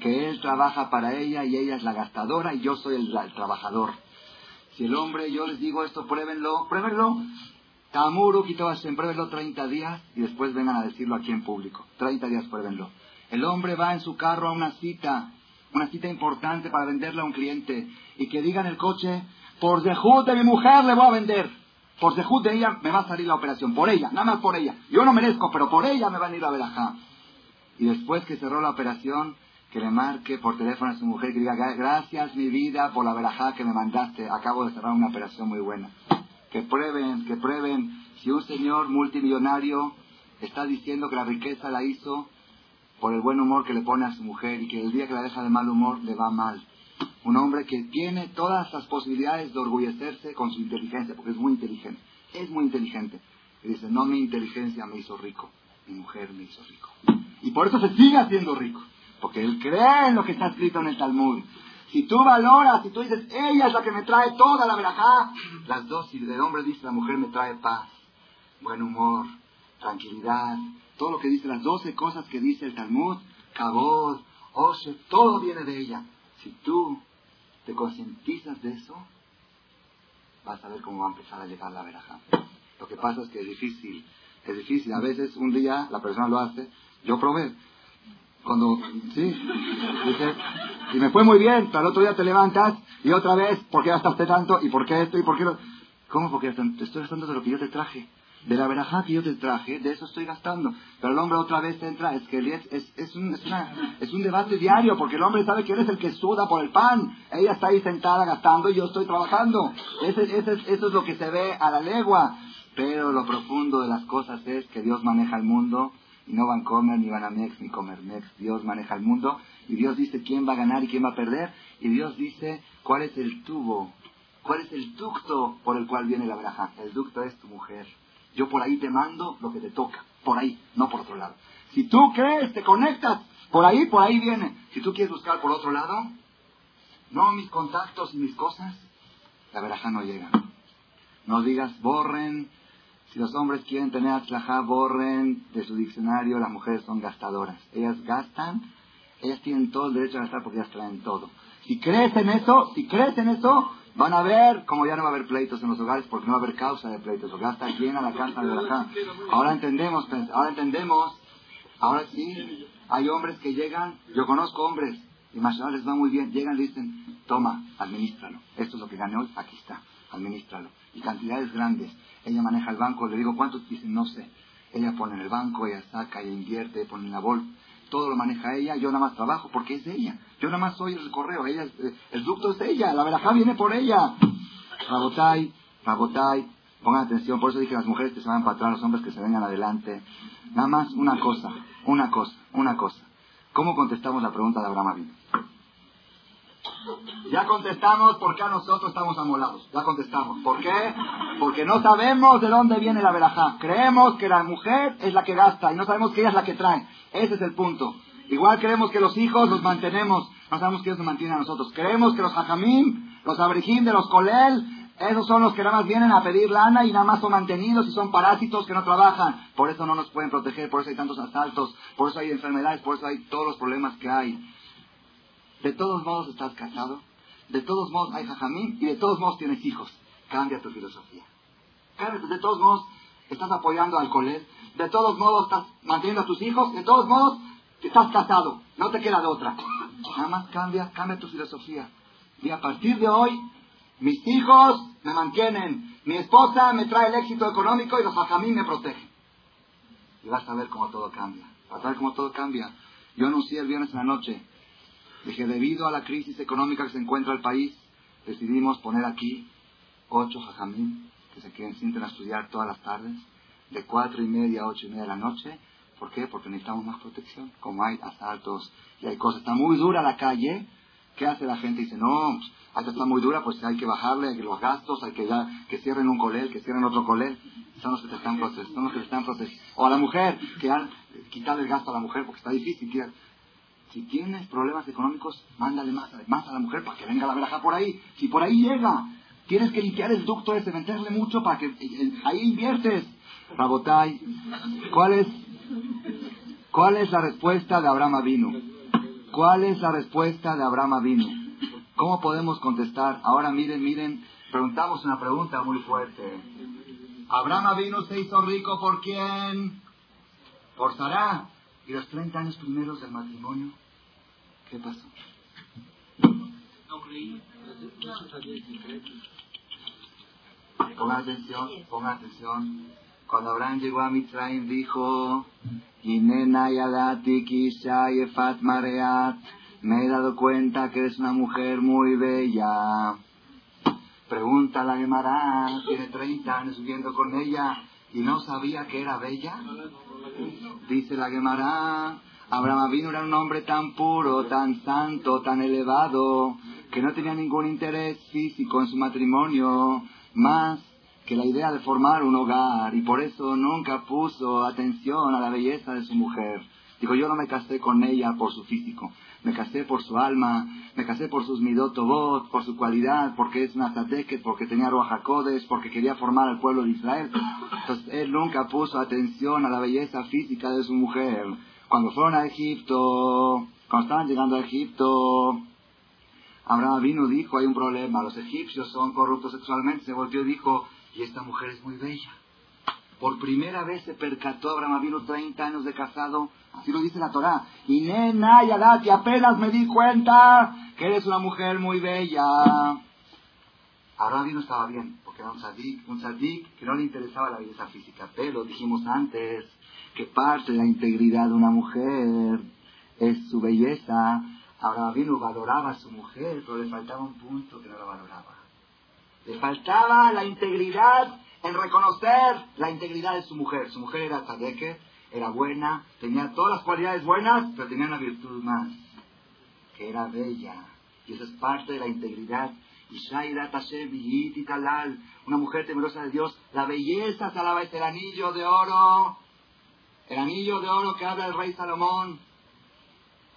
Que él trabaja para ella y ella es la gastadora y yo soy el trabajador. Si el hombre, yo les digo esto, pruébenlo, pruébenlo. Tamuru, Kitobasen, pruébenlo 30 días y después vengan a decirlo aquí en público. 30 días, pruébenlo. El hombre va en su carro a una cita, una cita importante para venderle a un cliente y que diga en el coche, por dejud de mi mujer le voy a vender. Por dejud de ella me va a salir la operación. Por ella, nada más por ella. Yo no merezco, pero por ella me van a ir a verajá. Y después que cerró la operación, que le marque por teléfono a su mujer y que diga, gracias mi vida por la verajá que me mandaste. Acabo de cerrar una operación muy buena que prueben, que prueben si un señor multimillonario está diciendo que la riqueza la hizo por el buen humor que le pone a su mujer y que el día que la deja de mal humor le va mal. Un hombre que tiene todas las posibilidades de orgullecerse con su inteligencia, porque es muy inteligente. Es muy inteligente. Y dice, no mi inteligencia me hizo rico, mi mujer me hizo rico. Y por eso se sigue haciendo rico, porque él cree en lo que está escrito en el Talmud. Si tú valoras, si tú dices, ella es la que me trae toda la verajá, las dos, si el hombre dice, la mujer me trae paz, buen humor, tranquilidad, todo lo que dice, las doce cosas que dice el Talmud, kabod, oshe, todo viene de ella. Si tú te concientizas de eso, vas a ver cómo va a empezar a llegar la verajá. Lo que pasa es que es difícil, es difícil. A veces un día la persona lo hace, yo probé, cuando, sí, dice, y me fue muy bien, pero al otro día te levantas y otra vez, ¿por qué gastaste tanto? ¿Y por qué esto? ¿Y por qué lo...? ¿Cómo? Porque te estoy gastando de lo que yo te traje. De la verajá que yo te traje, de eso estoy gastando. Pero el hombre otra vez entra, es que es, es, un, es, una, es un debate diario, porque el hombre sabe que él es el que suda por el pan. Ella está ahí sentada gastando y yo estoy trabajando. Ese, ese, eso es lo que se ve a la legua. Pero lo profundo de las cosas es que Dios maneja el mundo y no van comer ni van a mex ni comer mex. Dios maneja el mundo y Dios dice quién va a ganar y quién va a perder y Dios dice cuál es el tubo, cuál es el ducto por el cual viene la braja. El ducto es tu mujer. Yo por ahí te mando lo que te toca, por ahí, no por otro lado. Si tú crees, te conectas, por ahí, por ahí viene. Si tú quieres buscar por otro lado, no mis contactos y mis cosas, la veraja no llega. No digas, borren si los hombres quieren tener atlajá, borren de su diccionario, las mujeres son gastadoras. Ellas gastan, ellas tienen todo el derecho a gastar porque ellas traen todo. Si crees en eso, si crees en eso, van a ver como ya no va a haber pleitos en los hogares porque no va a haber causa de pleitos. Porque está llena la casa de la Ahora entendemos, pues, ahora entendemos, ahora sí, hay hombres que llegan, yo conozco hombres, y más les va muy bien, llegan y dicen, toma, administralo. Esto es lo que gané hoy, aquí está, administralo. Y cantidades grandes. Ella maneja el banco, le digo, ¿cuántos? Dicen, no sé. Ella pone en el banco, ella saca, ella invierte, pone en la bolsa. Todo lo maneja ella, yo nada más trabajo porque es de ella. Yo nada más soy el correo, ella, eh, el ducto es de ella, la verajá viene por ella. Rabotai, Rabotai, pongan atención, por eso dije las mujeres que se van para atrás, los hombres que se vengan adelante. Nada más una cosa, una cosa, una cosa. ¿Cómo contestamos la pregunta de Abraham Avinu? Ya contestamos por qué nosotros estamos amolados. Ya contestamos. ¿Por qué? Porque no sabemos de dónde viene la verajá. Creemos que la mujer es la que gasta y no sabemos que ella es la que trae. Ese es el punto. Igual creemos que los hijos los mantenemos. No sabemos que ellos nos mantienen a nosotros. Creemos que los hajamim, los abrijim de los colel, esos son los que nada más vienen a pedir lana y nada más son mantenidos y son parásitos que no trabajan. Por eso no nos pueden proteger, por eso hay tantos asaltos, por eso hay enfermedades, por eso hay todos los problemas que hay. De todos modos estás casado. De todos modos hay jajamín y de todos modos tienes hijos. Cambia tu filosofía. De todos modos estás apoyando al colegio. De todos modos estás manteniendo a tus hijos. De todos modos estás casado. No te queda de otra. Nada más cambia, cambia tu filosofía. Y a partir de hoy, mis hijos me mantienen. Mi esposa me trae el éxito económico y los jajamín me protegen. Y vas a ver cómo todo cambia. Vas a ver cómo todo cambia. Yo anuncié el viernes en la noche. Dije, debido a la crisis económica que se encuentra el país, decidimos poner aquí ocho jajamín que se queden sienten a estudiar todas las tardes, de cuatro y media a ocho y media de la noche. ¿Por qué? Porque necesitamos más protección. Como hay asaltos y hay cosas, está muy dura la calle. ¿Qué hace la gente? Dice, no, pues, está muy dura, pues hay que bajarle los gastos, hay que, ya, que cierren un colel, que cierren otro colel. Son los que te están procesando, son los que te están procesando. O a la mujer, que han, quitarle el gasto a la mujer porque está difícil. Si tienes problemas económicos, mándale más, más a la mujer para que venga la veraja por ahí. Si por ahí llega, tienes que limpiar el ducto ese, meterle mucho para que eh, eh, ahí inviertes. Rabotay, ¿cuál es, ¿cuál es la respuesta de Abraham Avinu? ¿Cuál es la respuesta de Abraham Avinu? ¿Cómo podemos contestar? Ahora miren, miren, preguntamos una pregunta muy fuerte. Abraham Avinu se hizo rico por quién? Por Sarah. ¿Y los 30 años primeros del matrimonio? ¿Qué pasó? Ponga atención, ponga atención. Cuando Abraham llegó a Mitzrayim dijo, Mareat, me he dado cuenta que eres una mujer muy bella. Pregunta a la Gemara, tiene 30 años viviendo con ella y no sabía que era bella. Dice la Gemara, Abraham vino era un hombre tan puro, tan santo, tan elevado, que no tenía ningún interés físico en su matrimonio, más que la idea de formar un hogar, y por eso nunca puso atención a la belleza de su mujer. Digo, yo no me casé con ella por su físico, me casé por su alma, me casé por sus midotobot, por su cualidad, porque es tzadeket, porque tenía ruajacodes, porque quería formar al pueblo de Israel. Entonces, él nunca puso atención a la belleza física de su mujer. Cuando fueron a Egipto, cuando estaban llegando a Egipto, Abraham vino dijo, hay un problema, los egipcios son corruptos sexualmente, se volvió y dijo, y esta mujer es muy bella. Por primera vez se percató Abraham vino 30 años de casado, así lo dice la Torá. Y nena, y apenas me di cuenta que eres una mujer muy bella. Abraham vino estaba bien, porque era un sadik, un sadik que no le interesaba la belleza física, pero dijimos antes, que parte de la integridad de una mujer es su belleza. Abraham vino valoraba a su mujer, pero le faltaba un punto que no la valoraba. Le faltaba la integridad en reconocer la integridad de su mujer. Su mujer era tzadeke, era buena, tenía todas las cualidades buenas, pero tenía una virtud más, que era bella. Y eso es parte de la integridad. Una mujer temerosa de Dios, la belleza se alaba el anillo de oro el anillo de oro que habla el rey Salomón,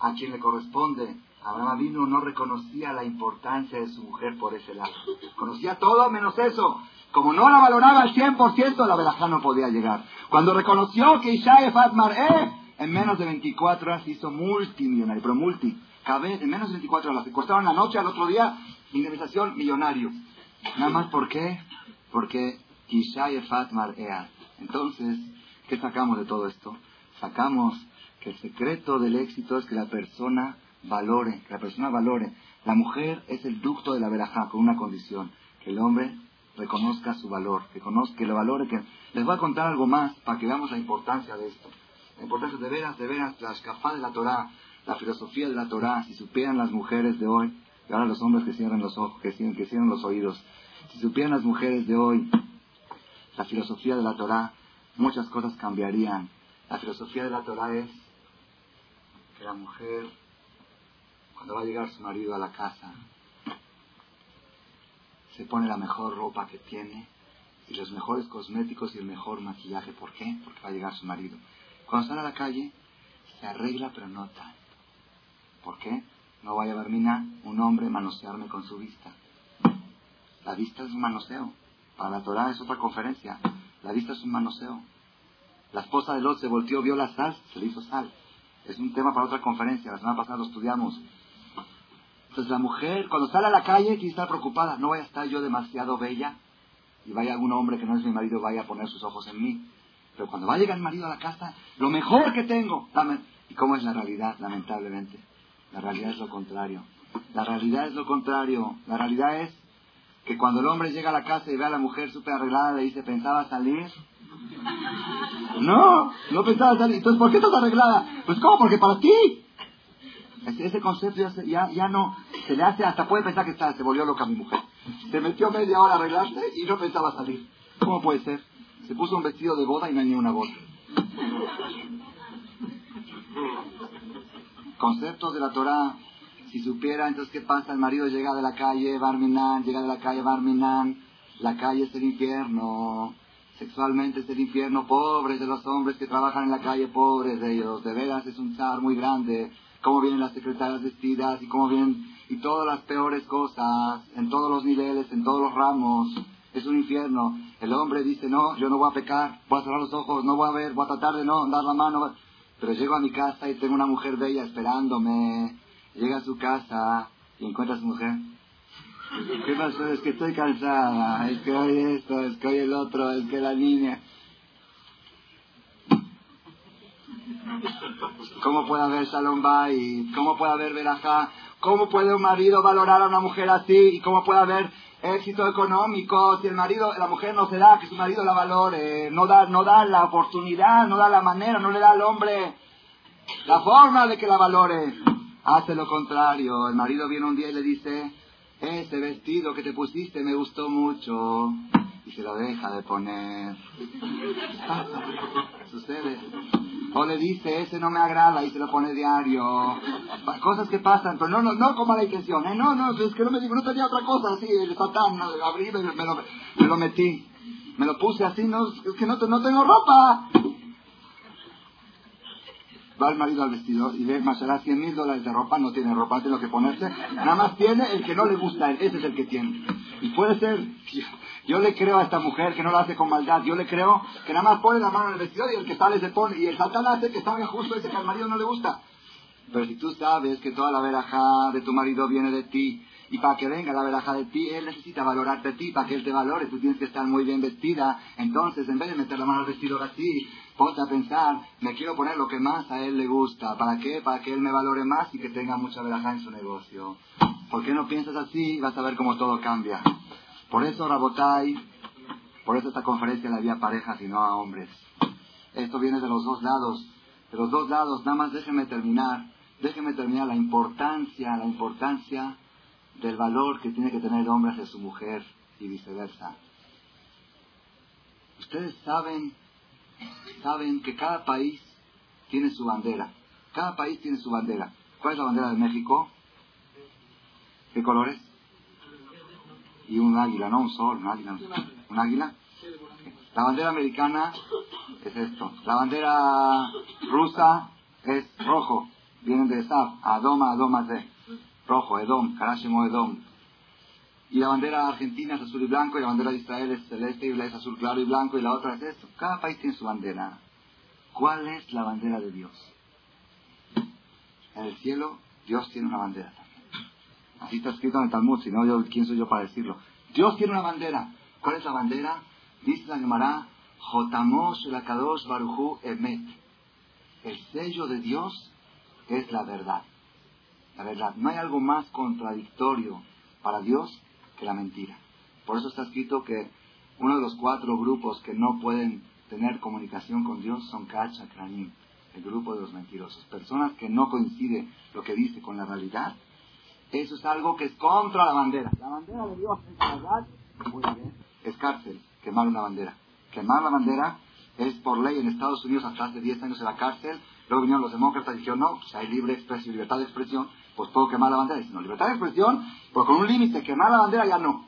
a quien le corresponde. Abraham vino no reconocía la importancia de su mujer por ese lado. Conocía todo menos eso. Como no la valoraba al 100%, la velajá no podía llegar. Cuando reconoció que Ishae Fatmar, eh, en menos de 24 horas hizo multimillonario, pero multi. En menos de 24 horas, secuestraron la noche, al otro día, indemnización millonario. Nada más, ¿por qué? Porque Ishae Fatmar Ea. Entonces, ¿Qué sacamos de todo esto? Sacamos que el secreto del éxito es que la persona valore, que la persona valore. La mujer es el ducto de la verajá con una condición, que el hombre reconozca su valor, que conozca, que lo valore. Les voy a contar algo más para que veamos la importancia de esto. La importancia de veras, de veras, la escapada de la Torah, la filosofía de la Torah, si supieran las mujeres de hoy, y ahora los hombres que cierran los ojos, que cierran, que cierran los oídos, si supieran las mujeres de hoy la filosofía de la Torah, muchas cosas cambiarían. La filosofía de la Torah es que la mujer, cuando va a llegar su marido a la casa, se pone la mejor ropa que tiene y los mejores cosméticos y el mejor maquillaje. ¿Por qué? Porque va a llegar su marido. Cuando sale a la calle, se arregla pero no tanto. ¿Por qué? No vaya a ver mina un hombre manosearme con su vista. La vista es un manoseo. Para la Torah es otra conferencia. La vista es un manoseo. La esposa de Lot se volteó, vio la sal, se le hizo sal. Es un tema para otra conferencia. La semana pasada lo estudiamos. Entonces la mujer, cuando sale a la calle, tiene estar preocupada. No vaya a estar yo demasiado bella y vaya algún hombre que no es mi marido, vaya a poner sus ojos en mí. Pero cuando va a llegar el marido a la casa, lo mejor que tengo. ¿Y cómo es la realidad, lamentablemente? La realidad es lo contrario. La realidad es lo contrario. La realidad es que cuando el hombre llega a la casa y ve a la mujer súper arreglada, le dice, ¿pensaba salir? No, no pensaba salir. Entonces, ¿por qué estás arreglada? Pues, ¿cómo? Porque para ti. Ese, concepto ya, ya, no, se le hace, hasta puede pensar que está, se volvió loca mi mujer. Se metió media hora a arreglarse y no pensaba salir. ¿Cómo puede ser? Se puso un vestido de boda y no hay ni una boda. Conceptos de la Torah. Si supiera, entonces, ¿qué pasa? El marido llega de la calle, Barminan, llega de la calle, Barminan. La calle es el infierno. Sexualmente es el infierno. Pobres de los hombres que trabajan en la calle, pobres de ellos. De veras es un zar muy grande cómo vienen las secretarias vestidas y cómo vienen y todas las peores cosas en todos los niveles, en todos los ramos. Es un infierno. El hombre dice, no, yo no voy a pecar, voy a cerrar los ojos, no voy a ver, voy a tratar de no dar la mano. Pero llego a mi casa y tengo una mujer bella esperándome. Llega a su casa y encuentra a su mujer. ¿Qué pasó? Es que estoy cansada, es que hoy esto, es que hoy el otro, es que la niña. ¿Cómo puede haber Shalom Bay? ¿Cómo puede haber Berajá? ¿Cómo puede un marido valorar a una mujer así? ¿Y cómo puede haber éxito económico si el marido, la mujer no se da que su marido la valore? No da, no da la oportunidad, no da la manera, no le da al hombre la forma de que la valore. Hace lo contrario. El marido viene un día y le dice, ese vestido que te pusiste me gustó mucho y se lo deja de poner. [laughs] Sucede. O le dice, ese no me agrada y se lo pone diario. Cosas que pasan, pero no, no, no con mala intención. ¿eh? No, no, es que no me digo, no tenía otra cosa así, el satán, abrí, me, me, lo, me lo metí. Me lo puse así, no, es que no, no tengo ropa. Va el marido al vestidor y ve, más será 100 mil dólares de ropa, no tiene ropa, tiene lo que ponerse. Nada más tiene el que no le gusta ese es el que tiene. Y puede ser, [laughs] yo le creo a esta mujer que no lo hace con maldad. Yo le creo que nada más pone la mano en el vestido y el que sale se pone. Y el satán hace que salga justo ese que al marido no le gusta. Pero si tú sabes que toda la verajá de tu marido viene de ti, y para que venga la verajá de ti, él necesita valorarte a ti, para que él te valore, tú tienes que estar muy bien vestida. Entonces, en vez de meter la mano al vestido así, ponte a pensar, me quiero poner lo que más a él le gusta. ¿Para qué? Para que él me valore más y que tenga mucha verajá en su negocio. ¿Por qué no piensas así? Vas a ver cómo todo cambia. Por eso, Rabotai, por eso esta conferencia le había parejas y no a hombres. Esto viene de los dos lados. De los dos lados, nada más déjenme terminar. Déjenme terminar la importancia, la importancia del valor que tiene que tener el hombre hacia su mujer y viceversa. Ustedes saben, saben que cada país tiene su bandera. Cada país tiene su bandera. ¿Cuál es la bandera de México? ¿Qué colores? y un águila, no un sol, un águila. ¿Un águila? La bandera americana es esto. La bandera rusa es rojo. Vienen de Saf, Adoma, Adoma de. Rojo, Edom, Karashimo Edom. Y la bandera argentina es azul y blanco, y la bandera de Israel es celeste y es azul claro y blanco, y la otra es esto. Cada país tiene su bandera. ¿Cuál es la bandera de Dios? En el cielo, Dios tiene una bandera. Así está escrito en el Talmud, si no, yo, ¿quién soy yo para decirlo? Dios tiene una bandera. ¿Cuál es la bandera? Dice la Gemara, Jotamos Kadosh Baruchu Emet. El sello de Dios es la verdad. La verdad. No hay algo más contradictorio para Dios que la mentira. Por eso está escrito que uno de los cuatro grupos que no pueden tener comunicación con Dios son Kacha Kranim, el grupo de los mentirosos. Personas que no coincide lo que dice con la realidad eso es algo que es contra la bandera. La bandera de Dios es verdad, es cárcel, quemar una bandera. Quemar la bandera es por ley en Estados Unidos hasta hace 10 años en la cárcel. Luego vinieron los demócratas y dijeron, no, pues hay libre expresión, libertad de expresión, pues puedo quemar la bandera. Dicen, no, libertad de expresión, pero con un límite, quemar la bandera ya no.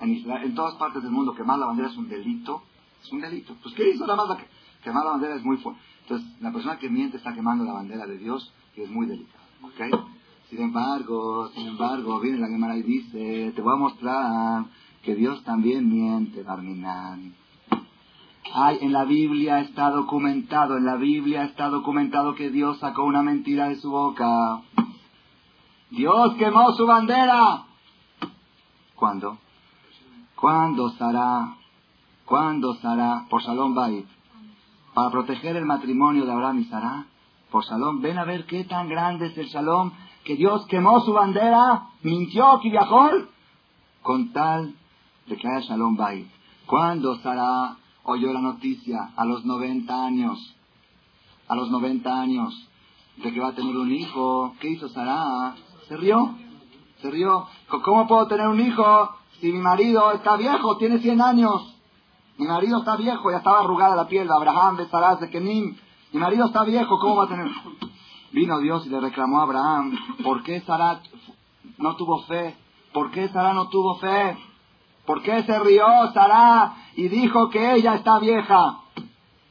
En, en todas partes del mundo quemar la bandera es un delito. Es un delito. Pues ¿qué hizo nada más? La quemar la bandera es muy fuerte. Entonces, la persona que miente está quemando la bandera de Dios y es muy delicado. ¿Ok? Sin embargo, sin embargo, viene la Gemara y dice, te voy a mostrar que Dios también miente, Barminan. Ay, en la Biblia está documentado, en la Biblia está documentado que Dios sacó una mentira de su boca. Dios quemó su bandera. ¿Cuándo? ¿Cuándo Sara? ¿Cuándo Sara? Por Salón Bait. Para proteger el matrimonio de Abraham y Sara. Por Salón. Ven a ver qué tan grande es el Shalom. Que Dios quemó su bandera. Mintió que viajó. Con tal de que haya Shalom Bait. ¿Cuándo Sara oyó la noticia? A los 90 años. A los 90 años. De que va a tener un hijo. ¿Qué hizo Sara? Se rió. Se rió. ¿Cómo puedo tener un hijo si mi marido está viejo? Tiene 100 años. Mi marido está viejo, ya estaba arrugada la piel. Abraham, de Saraz, de Kenim. Mi marido está viejo, ¿cómo va a tener? Vino Dios y le reclamó a Abraham, ¿por qué Sara no tuvo fe? ¿Por qué Sara no tuvo fe? ¿Por qué se rió Sara y dijo que ella está vieja?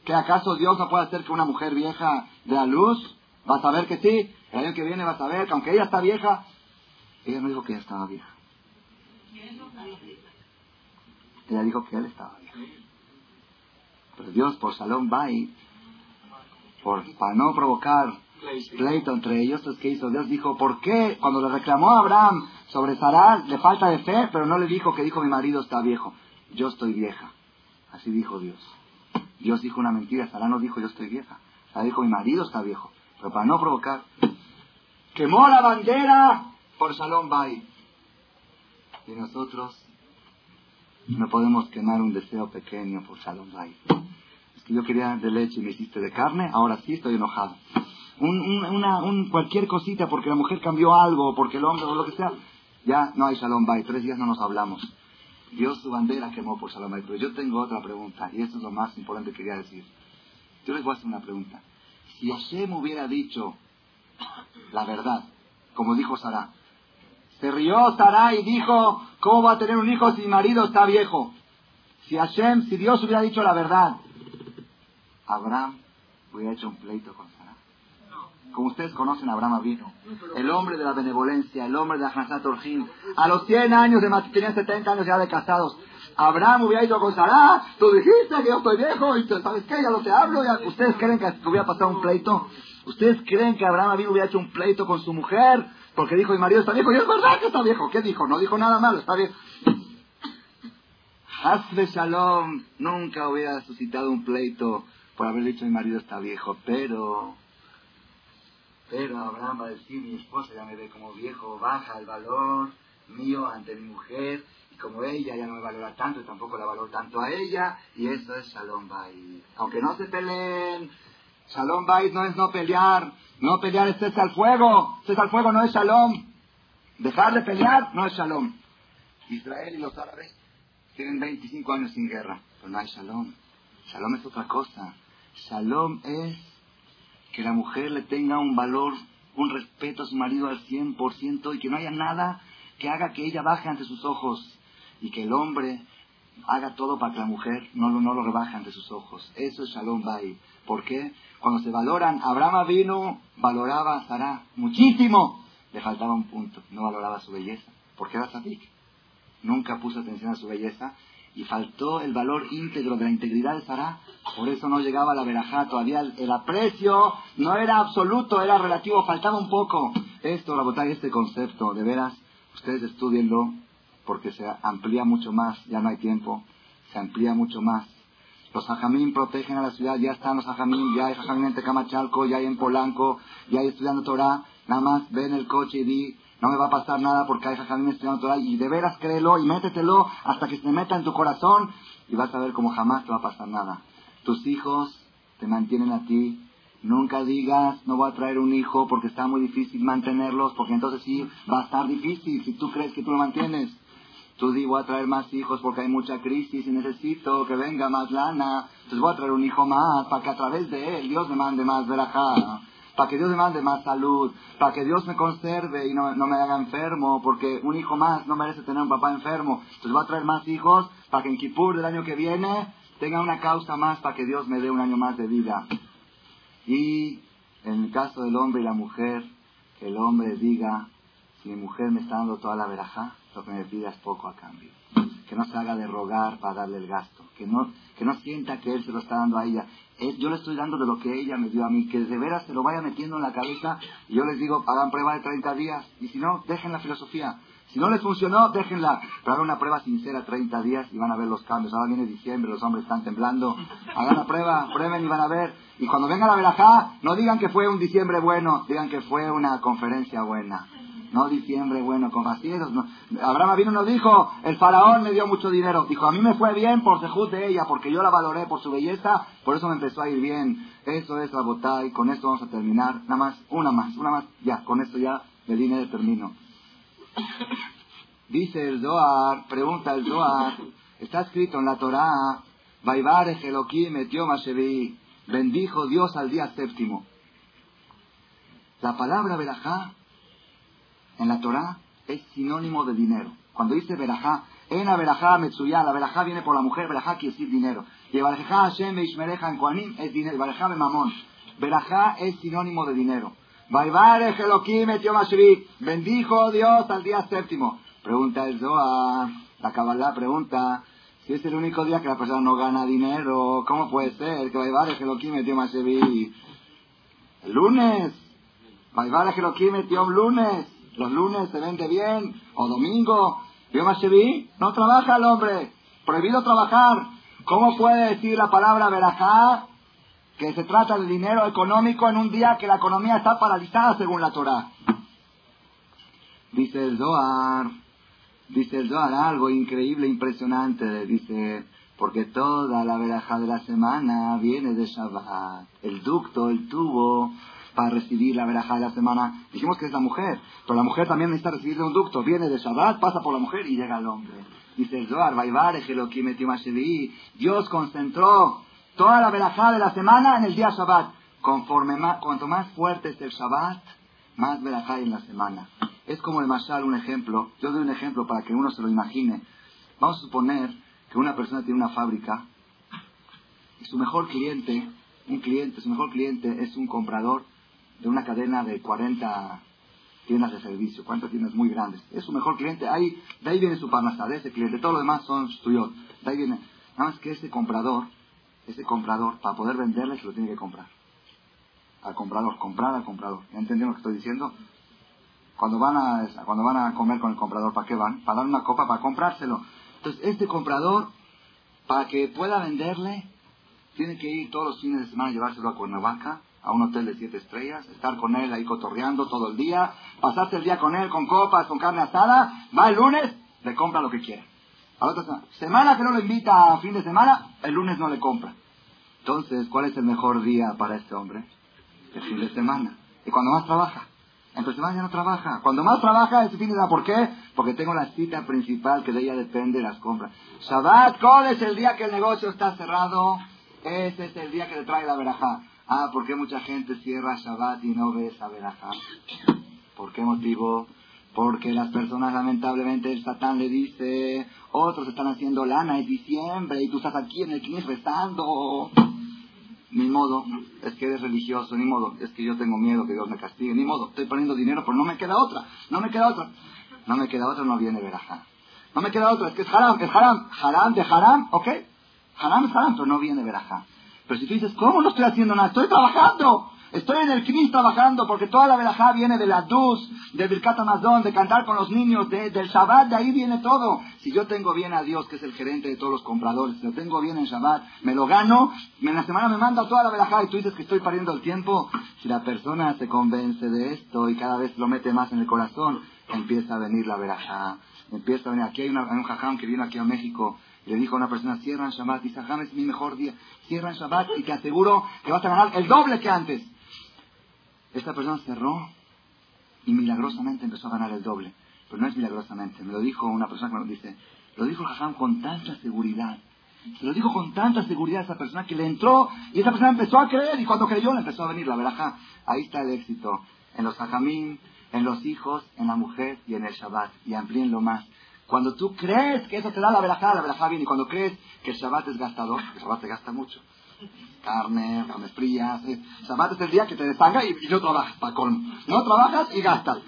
¿Que acaso Dios no puede hacer que una mujer vieja dé a luz? ¿Vas a ver que sí? El año que viene vas a ver que aunque ella está vieja, ella no dijo que ella estaba vieja. Ella dijo que él estaba viejo. Pero Dios por Salón Bay, por, para no provocar pleito entre ellos, es que hizo Dios dijo, ¿por qué cuando le reclamó a Abraham sobre Sarah le falta de fe, pero no le dijo que dijo mi marido está viejo? Yo estoy vieja. Así dijo Dios. Dios dijo una mentira, Sarah no dijo yo estoy vieja. Sarah dijo mi marido está viejo. Pero para no provocar, quemó la bandera por Salón Bay. Y nosotros no podemos quemar un deseo pequeño por Salón Bay. Es que yo quería de leche y me hiciste de carne, ahora sí estoy enojado. Un, una, un, cualquier cosita porque la mujer cambió algo, porque el hombre o lo que sea, ya no hay Salón Bay. Tres días no nos hablamos. Dios su bandera quemó por Salón Bay. Pero yo tengo otra pregunta, y esto es lo más importante que quería decir. Yo les voy a hacer una pregunta. Si Hashem hubiera dicho la verdad, como dijo Sara, se rió Sara y dijo, ¿cómo va a tener un hijo si mi marido está viejo? Si Hashem, si Dios hubiera dicho la verdad, Abraham hubiera hecho un pleito con Sara. Como ustedes conocen, Abraham vino. El hombre de la benevolencia, el hombre de Hanzat Orjin. A los 100 años de tenía 70 años ya de casados. Abraham hubiera ido con Sara, tú dijiste que yo estoy viejo y ¿sabes qué? Ya lo te hablo. ¿Ustedes creen que hubiera pasado un pleito? ¿Ustedes creen que Abraham hubiera hecho un pleito con su mujer? Porque dijo, mi marido está viejo. Y es verdad que está viejo. ¿Qué dijo? No dijo nada malo, está bien. Hazle Shalom nunca hubiera suscitado un pleito por haber dicho, mi marido está viejo. Pero, pero Abraham va a decir, mi esposa ya me ve como viejo, baja el valor mío ante mi mujer. Y como ella ya no me valora tanto y tampoco la valoro tanto a ella. Y eso es Shalom Bait. Aunque no se peleen, Shalom Bait no es no pelear. No pelear es al fuego. Cese al fuego no es Shalom. Dejar de pelear no es Shalom. Israel y los árabes tienen 25 años sin guerra, pero no hay Shalom. Shalom es otra cosa. Shalom es que la mujer le tenga un valor, un respeto a su marido al 100% y que no haya nada que haga que ella baje ante sus ojos y que el hombre haga todo para que la mujer no, no lo rebaje ante sus ojos. Eso es Shalom Bay. ¿Por qué? Cuando se valoran, Abraham vino, valoraba a Sarah muchísimo. Le faltaba un punto, no valoraba su belleza, porque era Sadik. Nunca puso atención a su belleza y faltó el valor íntegro de la integridad de Sarah. Por eso no llegaba a la verajá, todavía el, aprecio no era absoluto, era relativo, faltaba un poco. Esto, la botella, este concepto, de veras, ustedes estudienlo porque se amplía mucho más, ya no hay tiempo, se amplía mucho más. Los ajamín protegen a la ciudad, ya están los ajamín, ya hay ajamín en Tecamachalco, ya hay en Polanco, ya hay estudiando Torah, nada más ven el coche y di, no me va a pasar nada porque hay jajamín estudiando Torah, y de veras créelo y métetelo hasta que se meta en tu corazón y vas a ver como jamás te va a pasar nada. Tus hijos te mantienen a ti, Nunca digas, no voy a traer un hijo porque está muy difícil mantenerlos, porque entonces sí va a estar difícil si tú crees que tú lo mantienes. Tú di, voy a traer más hijos porque hay mucha crisis y necesito que venga más lana. Entonces voy a traer un hijo más para que a través de él Dios me mande más verajá. Para que Dios me mande más salud. Para que Dios me conserve y no, no, me haga enfermo. Porque un hijo más no merece tener un papá enfermo. Entonces voy a traer más hijos para que en Kippur del año que viene tenga una causa más para que Dios me dé un año más de vida. Y en el caso del hombre y la mujer, que el hombre diga, si mi mujer me está dando toda la verajá, lo que me pida es poco a cambio. Que no se haga de rogar para darle el gasto. que no, que no sienta que él se lo está dando a ella. yo le estoy dando de lo que ella me dio a mí, que de veras se lo vaya metiendo en la cabeza. Y yo les digo, hagan prueba de 30 días. Y si no, dejen la filosofía. Si no les funcionó, déjenla. Pero hagan una prueba sincera 30 días y van a ver los cambios. Ahora viene diciembre, los hombres están temblando. Hagan la prueba, prueben y van a ver. Y cuando venga la verajá, no digan que fue un diciembre bueno, digan que fue una conferencia buena. No diciembre bueno, con vacíos. No. Abraham vino y nos dijo, el faraón me dio mucho dinero. Dijo, a mí me fue bien por sejud de ella, porque yo la valoré por su belleza, por eso me empezó a ir bien. Eso es la botá y con esto vamos a terminar. Nada más, una más, una más. Ya, con esto ya me vine termino. [coughs] Dice el Zohar, pregunta el Zohar, está escrito en la Torah, Vaivare Elohim metió bendijo Dios al día séptimo. La palabra verajá en la Torah es sinónimo de dinero. Cuando dice verajá, en verajá metsuyá, la verajá viene por la mujer, verajá quiere decir dinero. Y verajá Hashem Ishmereja en Kuanim es dinero, verajá mamón. Verajá es sinónimo de dinero. Bendijo Dios al día séptimo. Pregunta el Zohar, la Kabbalah pregunta, si es el único día que la persona no gana dinero, ¿cómo puede ser que Vaivare Elohim metió Mashevi? El lunes, Vaivare Elohim metió un lunes, los lunes se vende bien, o domingo, ¿vio Mashevi? No trabaja el hombre, prohibido trabajar. ¿Cómo puede decir la palabra verajá que se trata de dinero económico en un día que la economía está paralizada según la Torah? Dice el Zohar, Dice el Zohar algo increíble, impresionante. Dice, porque toda la veraja de la semana viene de Shabbat. El ducto, el tubo para recibir la veraja de la semana. Dijimos que es la mujer, pero la mujer también necesita recibir de un ducto. Viene de Shabbat, pasa por la mujer y llega al hombre. Dice el Zohar, Dios concentró toda la verajá de la semana en el día Shabbat. Conforme más, cuanto más fuerte es el Shabbat, más verajá hay en la semana. Es como el Mashal, un ejemplo. Yo doy un ejemplo para que uno se lo imagine. Vamos a suponer que una persona tiene una fábrica y su mejor cliente, un cliente, su mejor cliente es un comprador de una cadena de 40 tiendas de servicio, 40 tiendas muy grandes. Es su mejor cliente. Ahí, de ahí viene su parnasa, de ese cliente. Todo lo demás son suyos. De ahí viene. Nada más que ese comprador, ese comprador, para poder venderle, se lo tiene que comprar. Al comprador, comprar al comprador. ¿Ya entendieron lo que estoy diciendo? Cuando van a, cuando van a comer con el comprador, ¿para qué van? Para dar una copa, para comprárselo. Entonces, este comprador, para que pueda venderle, tiene que ir todos los fines de semana, llevárselo a Cuernavaca, a un hotel de siete estrellas, estar con él ahí cotorreando todo el día, pasarse el día con él con copas, con carne asada, va el lunes, le compra lo que quiera. A la otra semana, semana que no lo invita a fin de semana, el lunes no le compra. Entonces, ¿cuál es el mejor día para este hombre? El fin de semana. Y cuando más trabaja. Entonces más ya no trabaja. Cuando más trabaja, ese fin de semana. ¿Por qué? Porque tengo la cita principal que de ella depende las compras. Shabbat, ¿cuál es el día que el negocio está cerrado? Ese es el día que le trae la verajá. Ah, ¿por qué mucha gente cierra Shabbat y no ve esa verajá? ¿Por qué motivo? Porque las personas, lamentablemente, el Satán le dice, otros están haciendo lana, es diciembre, y tú estás aquí en el knis rezando ni modo, es que eres religioso, ni modo, es que yo tengo miedo que Dios me castigue, ni modo, estoy poniendo dinero, pero no me queda otra, no me queda otra, no me queda otra, no viene verajá. No me queda otra, es que es haram, es haram, haram de haram, ok, haram es haram, pero no viene verajá. Pero si tú dices, ¿cómo no estoy haciendo nada? Estoy trabajando. Estoy en el CNIS trabajando porque toda la verajá viene de la Dus, de Birkat Amazon, de cantar con los niños, de, del Shabbat, de ahí viene todo. Si yo tengo bien a Dios, que es el gerente de todos los compradores, si lo tengo bien en Shabbat, me lo gano, en la semana me manda toda la verajá y tú dices que estoy perdiendo el tiempo. Si la persona se convence de esto y cada vez lo mete más en el corazón, empieza a venir la verajá. Empieza a venir. Aquí hay, un jajam que vino aquí a México le dijo a una persona, cierran Shabbat, y Saham es mi mejor día, cierran Shabbat y te aseguro que vas a ganar el doble que antes. Esta persona cerró y milagrosamente empezó a ganar el doble. Pero no es milagrosamente, me lo dijo una persona que me lo dice. Lo dijo Jajam con tanta seguridad. Se lo dijo con tanta seguridad a esa persona que le entró y esa persona empezó a creer y cuando creyó le empezó a venir la veraja. Ahí está el éxito. En los Jajamín, en los hijos, en la mujer y en el Shabbat. Y amplíenlo más. Cuando tú crees que eso te da la verajá, la verajá viene. Y cuando crees que el Shabbat es gastador, el Shabbat te gasta mucho. carne, carne fría. Shabbat es el día que te desangra y, no trabajas, para No trabajas y gastas.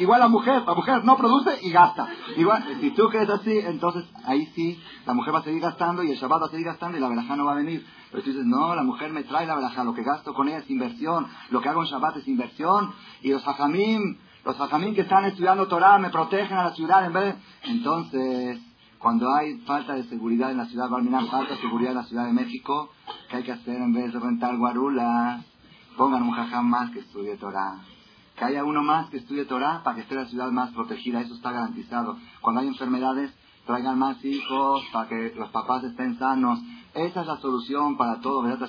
igual la mujer, la mujer no produce y gasta. Igual, si tú crees así, entonces ahí sí, la mujer va a seguir gastando y el Shabbat va a seguir gastando y la verajá no va a venir. Pero tú dices, no, la mujer me trae la verajá, lo que gasto con ella es inversión, lo que hago en Shabbat es inversión. Y los hajamim, los hajamim que están estudiando Torah me protegen a la ciudad en vez de... Entonces, cuando hay falta de seguridad en la ciudad de Barminan, falta de seguridad en la Ciudad de México, ¿qué hay que hacer en vez de rentar guarula? Pongan un jajam más que estudie Torah. Que haya uno más que estudie Torah para que esté la ciudad más protegida, eso está garantizado. Cuando hay enfermedades, traigan más hijos para que los papás estén sanos. Esa es la solución para todo, ¿verdad?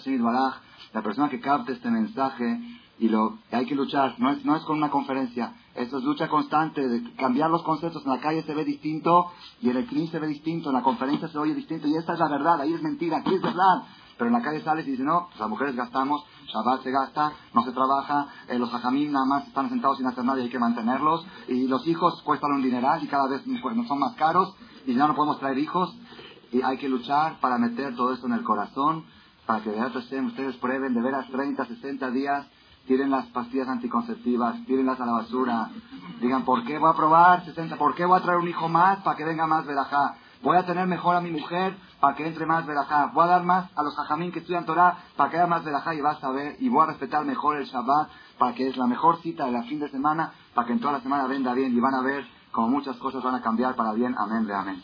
La persona que capte este mensaje y lo hay que luchar, no es, no es con una conferencia, eso es lucha constante, de cambiar los conceptos, en la calle se ve distinto y en el CNI se ve distinto, en la conferencia se oye distinto. Y esta es la verdad, ahí es mentira, aquí es verdad. Pero en la calle sales y dices, no, pues las mujeres gastamos, Shabbat se gasta, no se trabaja, eh, los hajamim nada más están sentados sin hacer nada y hay que mantenerlos, y los hijos cuestan un dineral y cada vez pues, son más caros y ya no podemos traer hijos. Y hay que luchar para meter todo esto en el corazón, para que de ustedes prueben de veras 30, 60 días tiren las pastillas anticonceptivas, tírenlas a la basura. Digan, ¿por qué voy a probar 60? ¿Por qué voy a traer un hijo más para que venga más verajá? Voy a tener mejor a mi mujer para que entre más verajá. Voy a dar más a los hajamín que estudian Torah para que haya más verajá y vas a ver. Y voy a respetar mejor el Shabbat para que es la mejor cita de la fin de semana para que en toda la semana venda bien y van a ver como muchas cosas van a cambiar para bien. Amén de amén.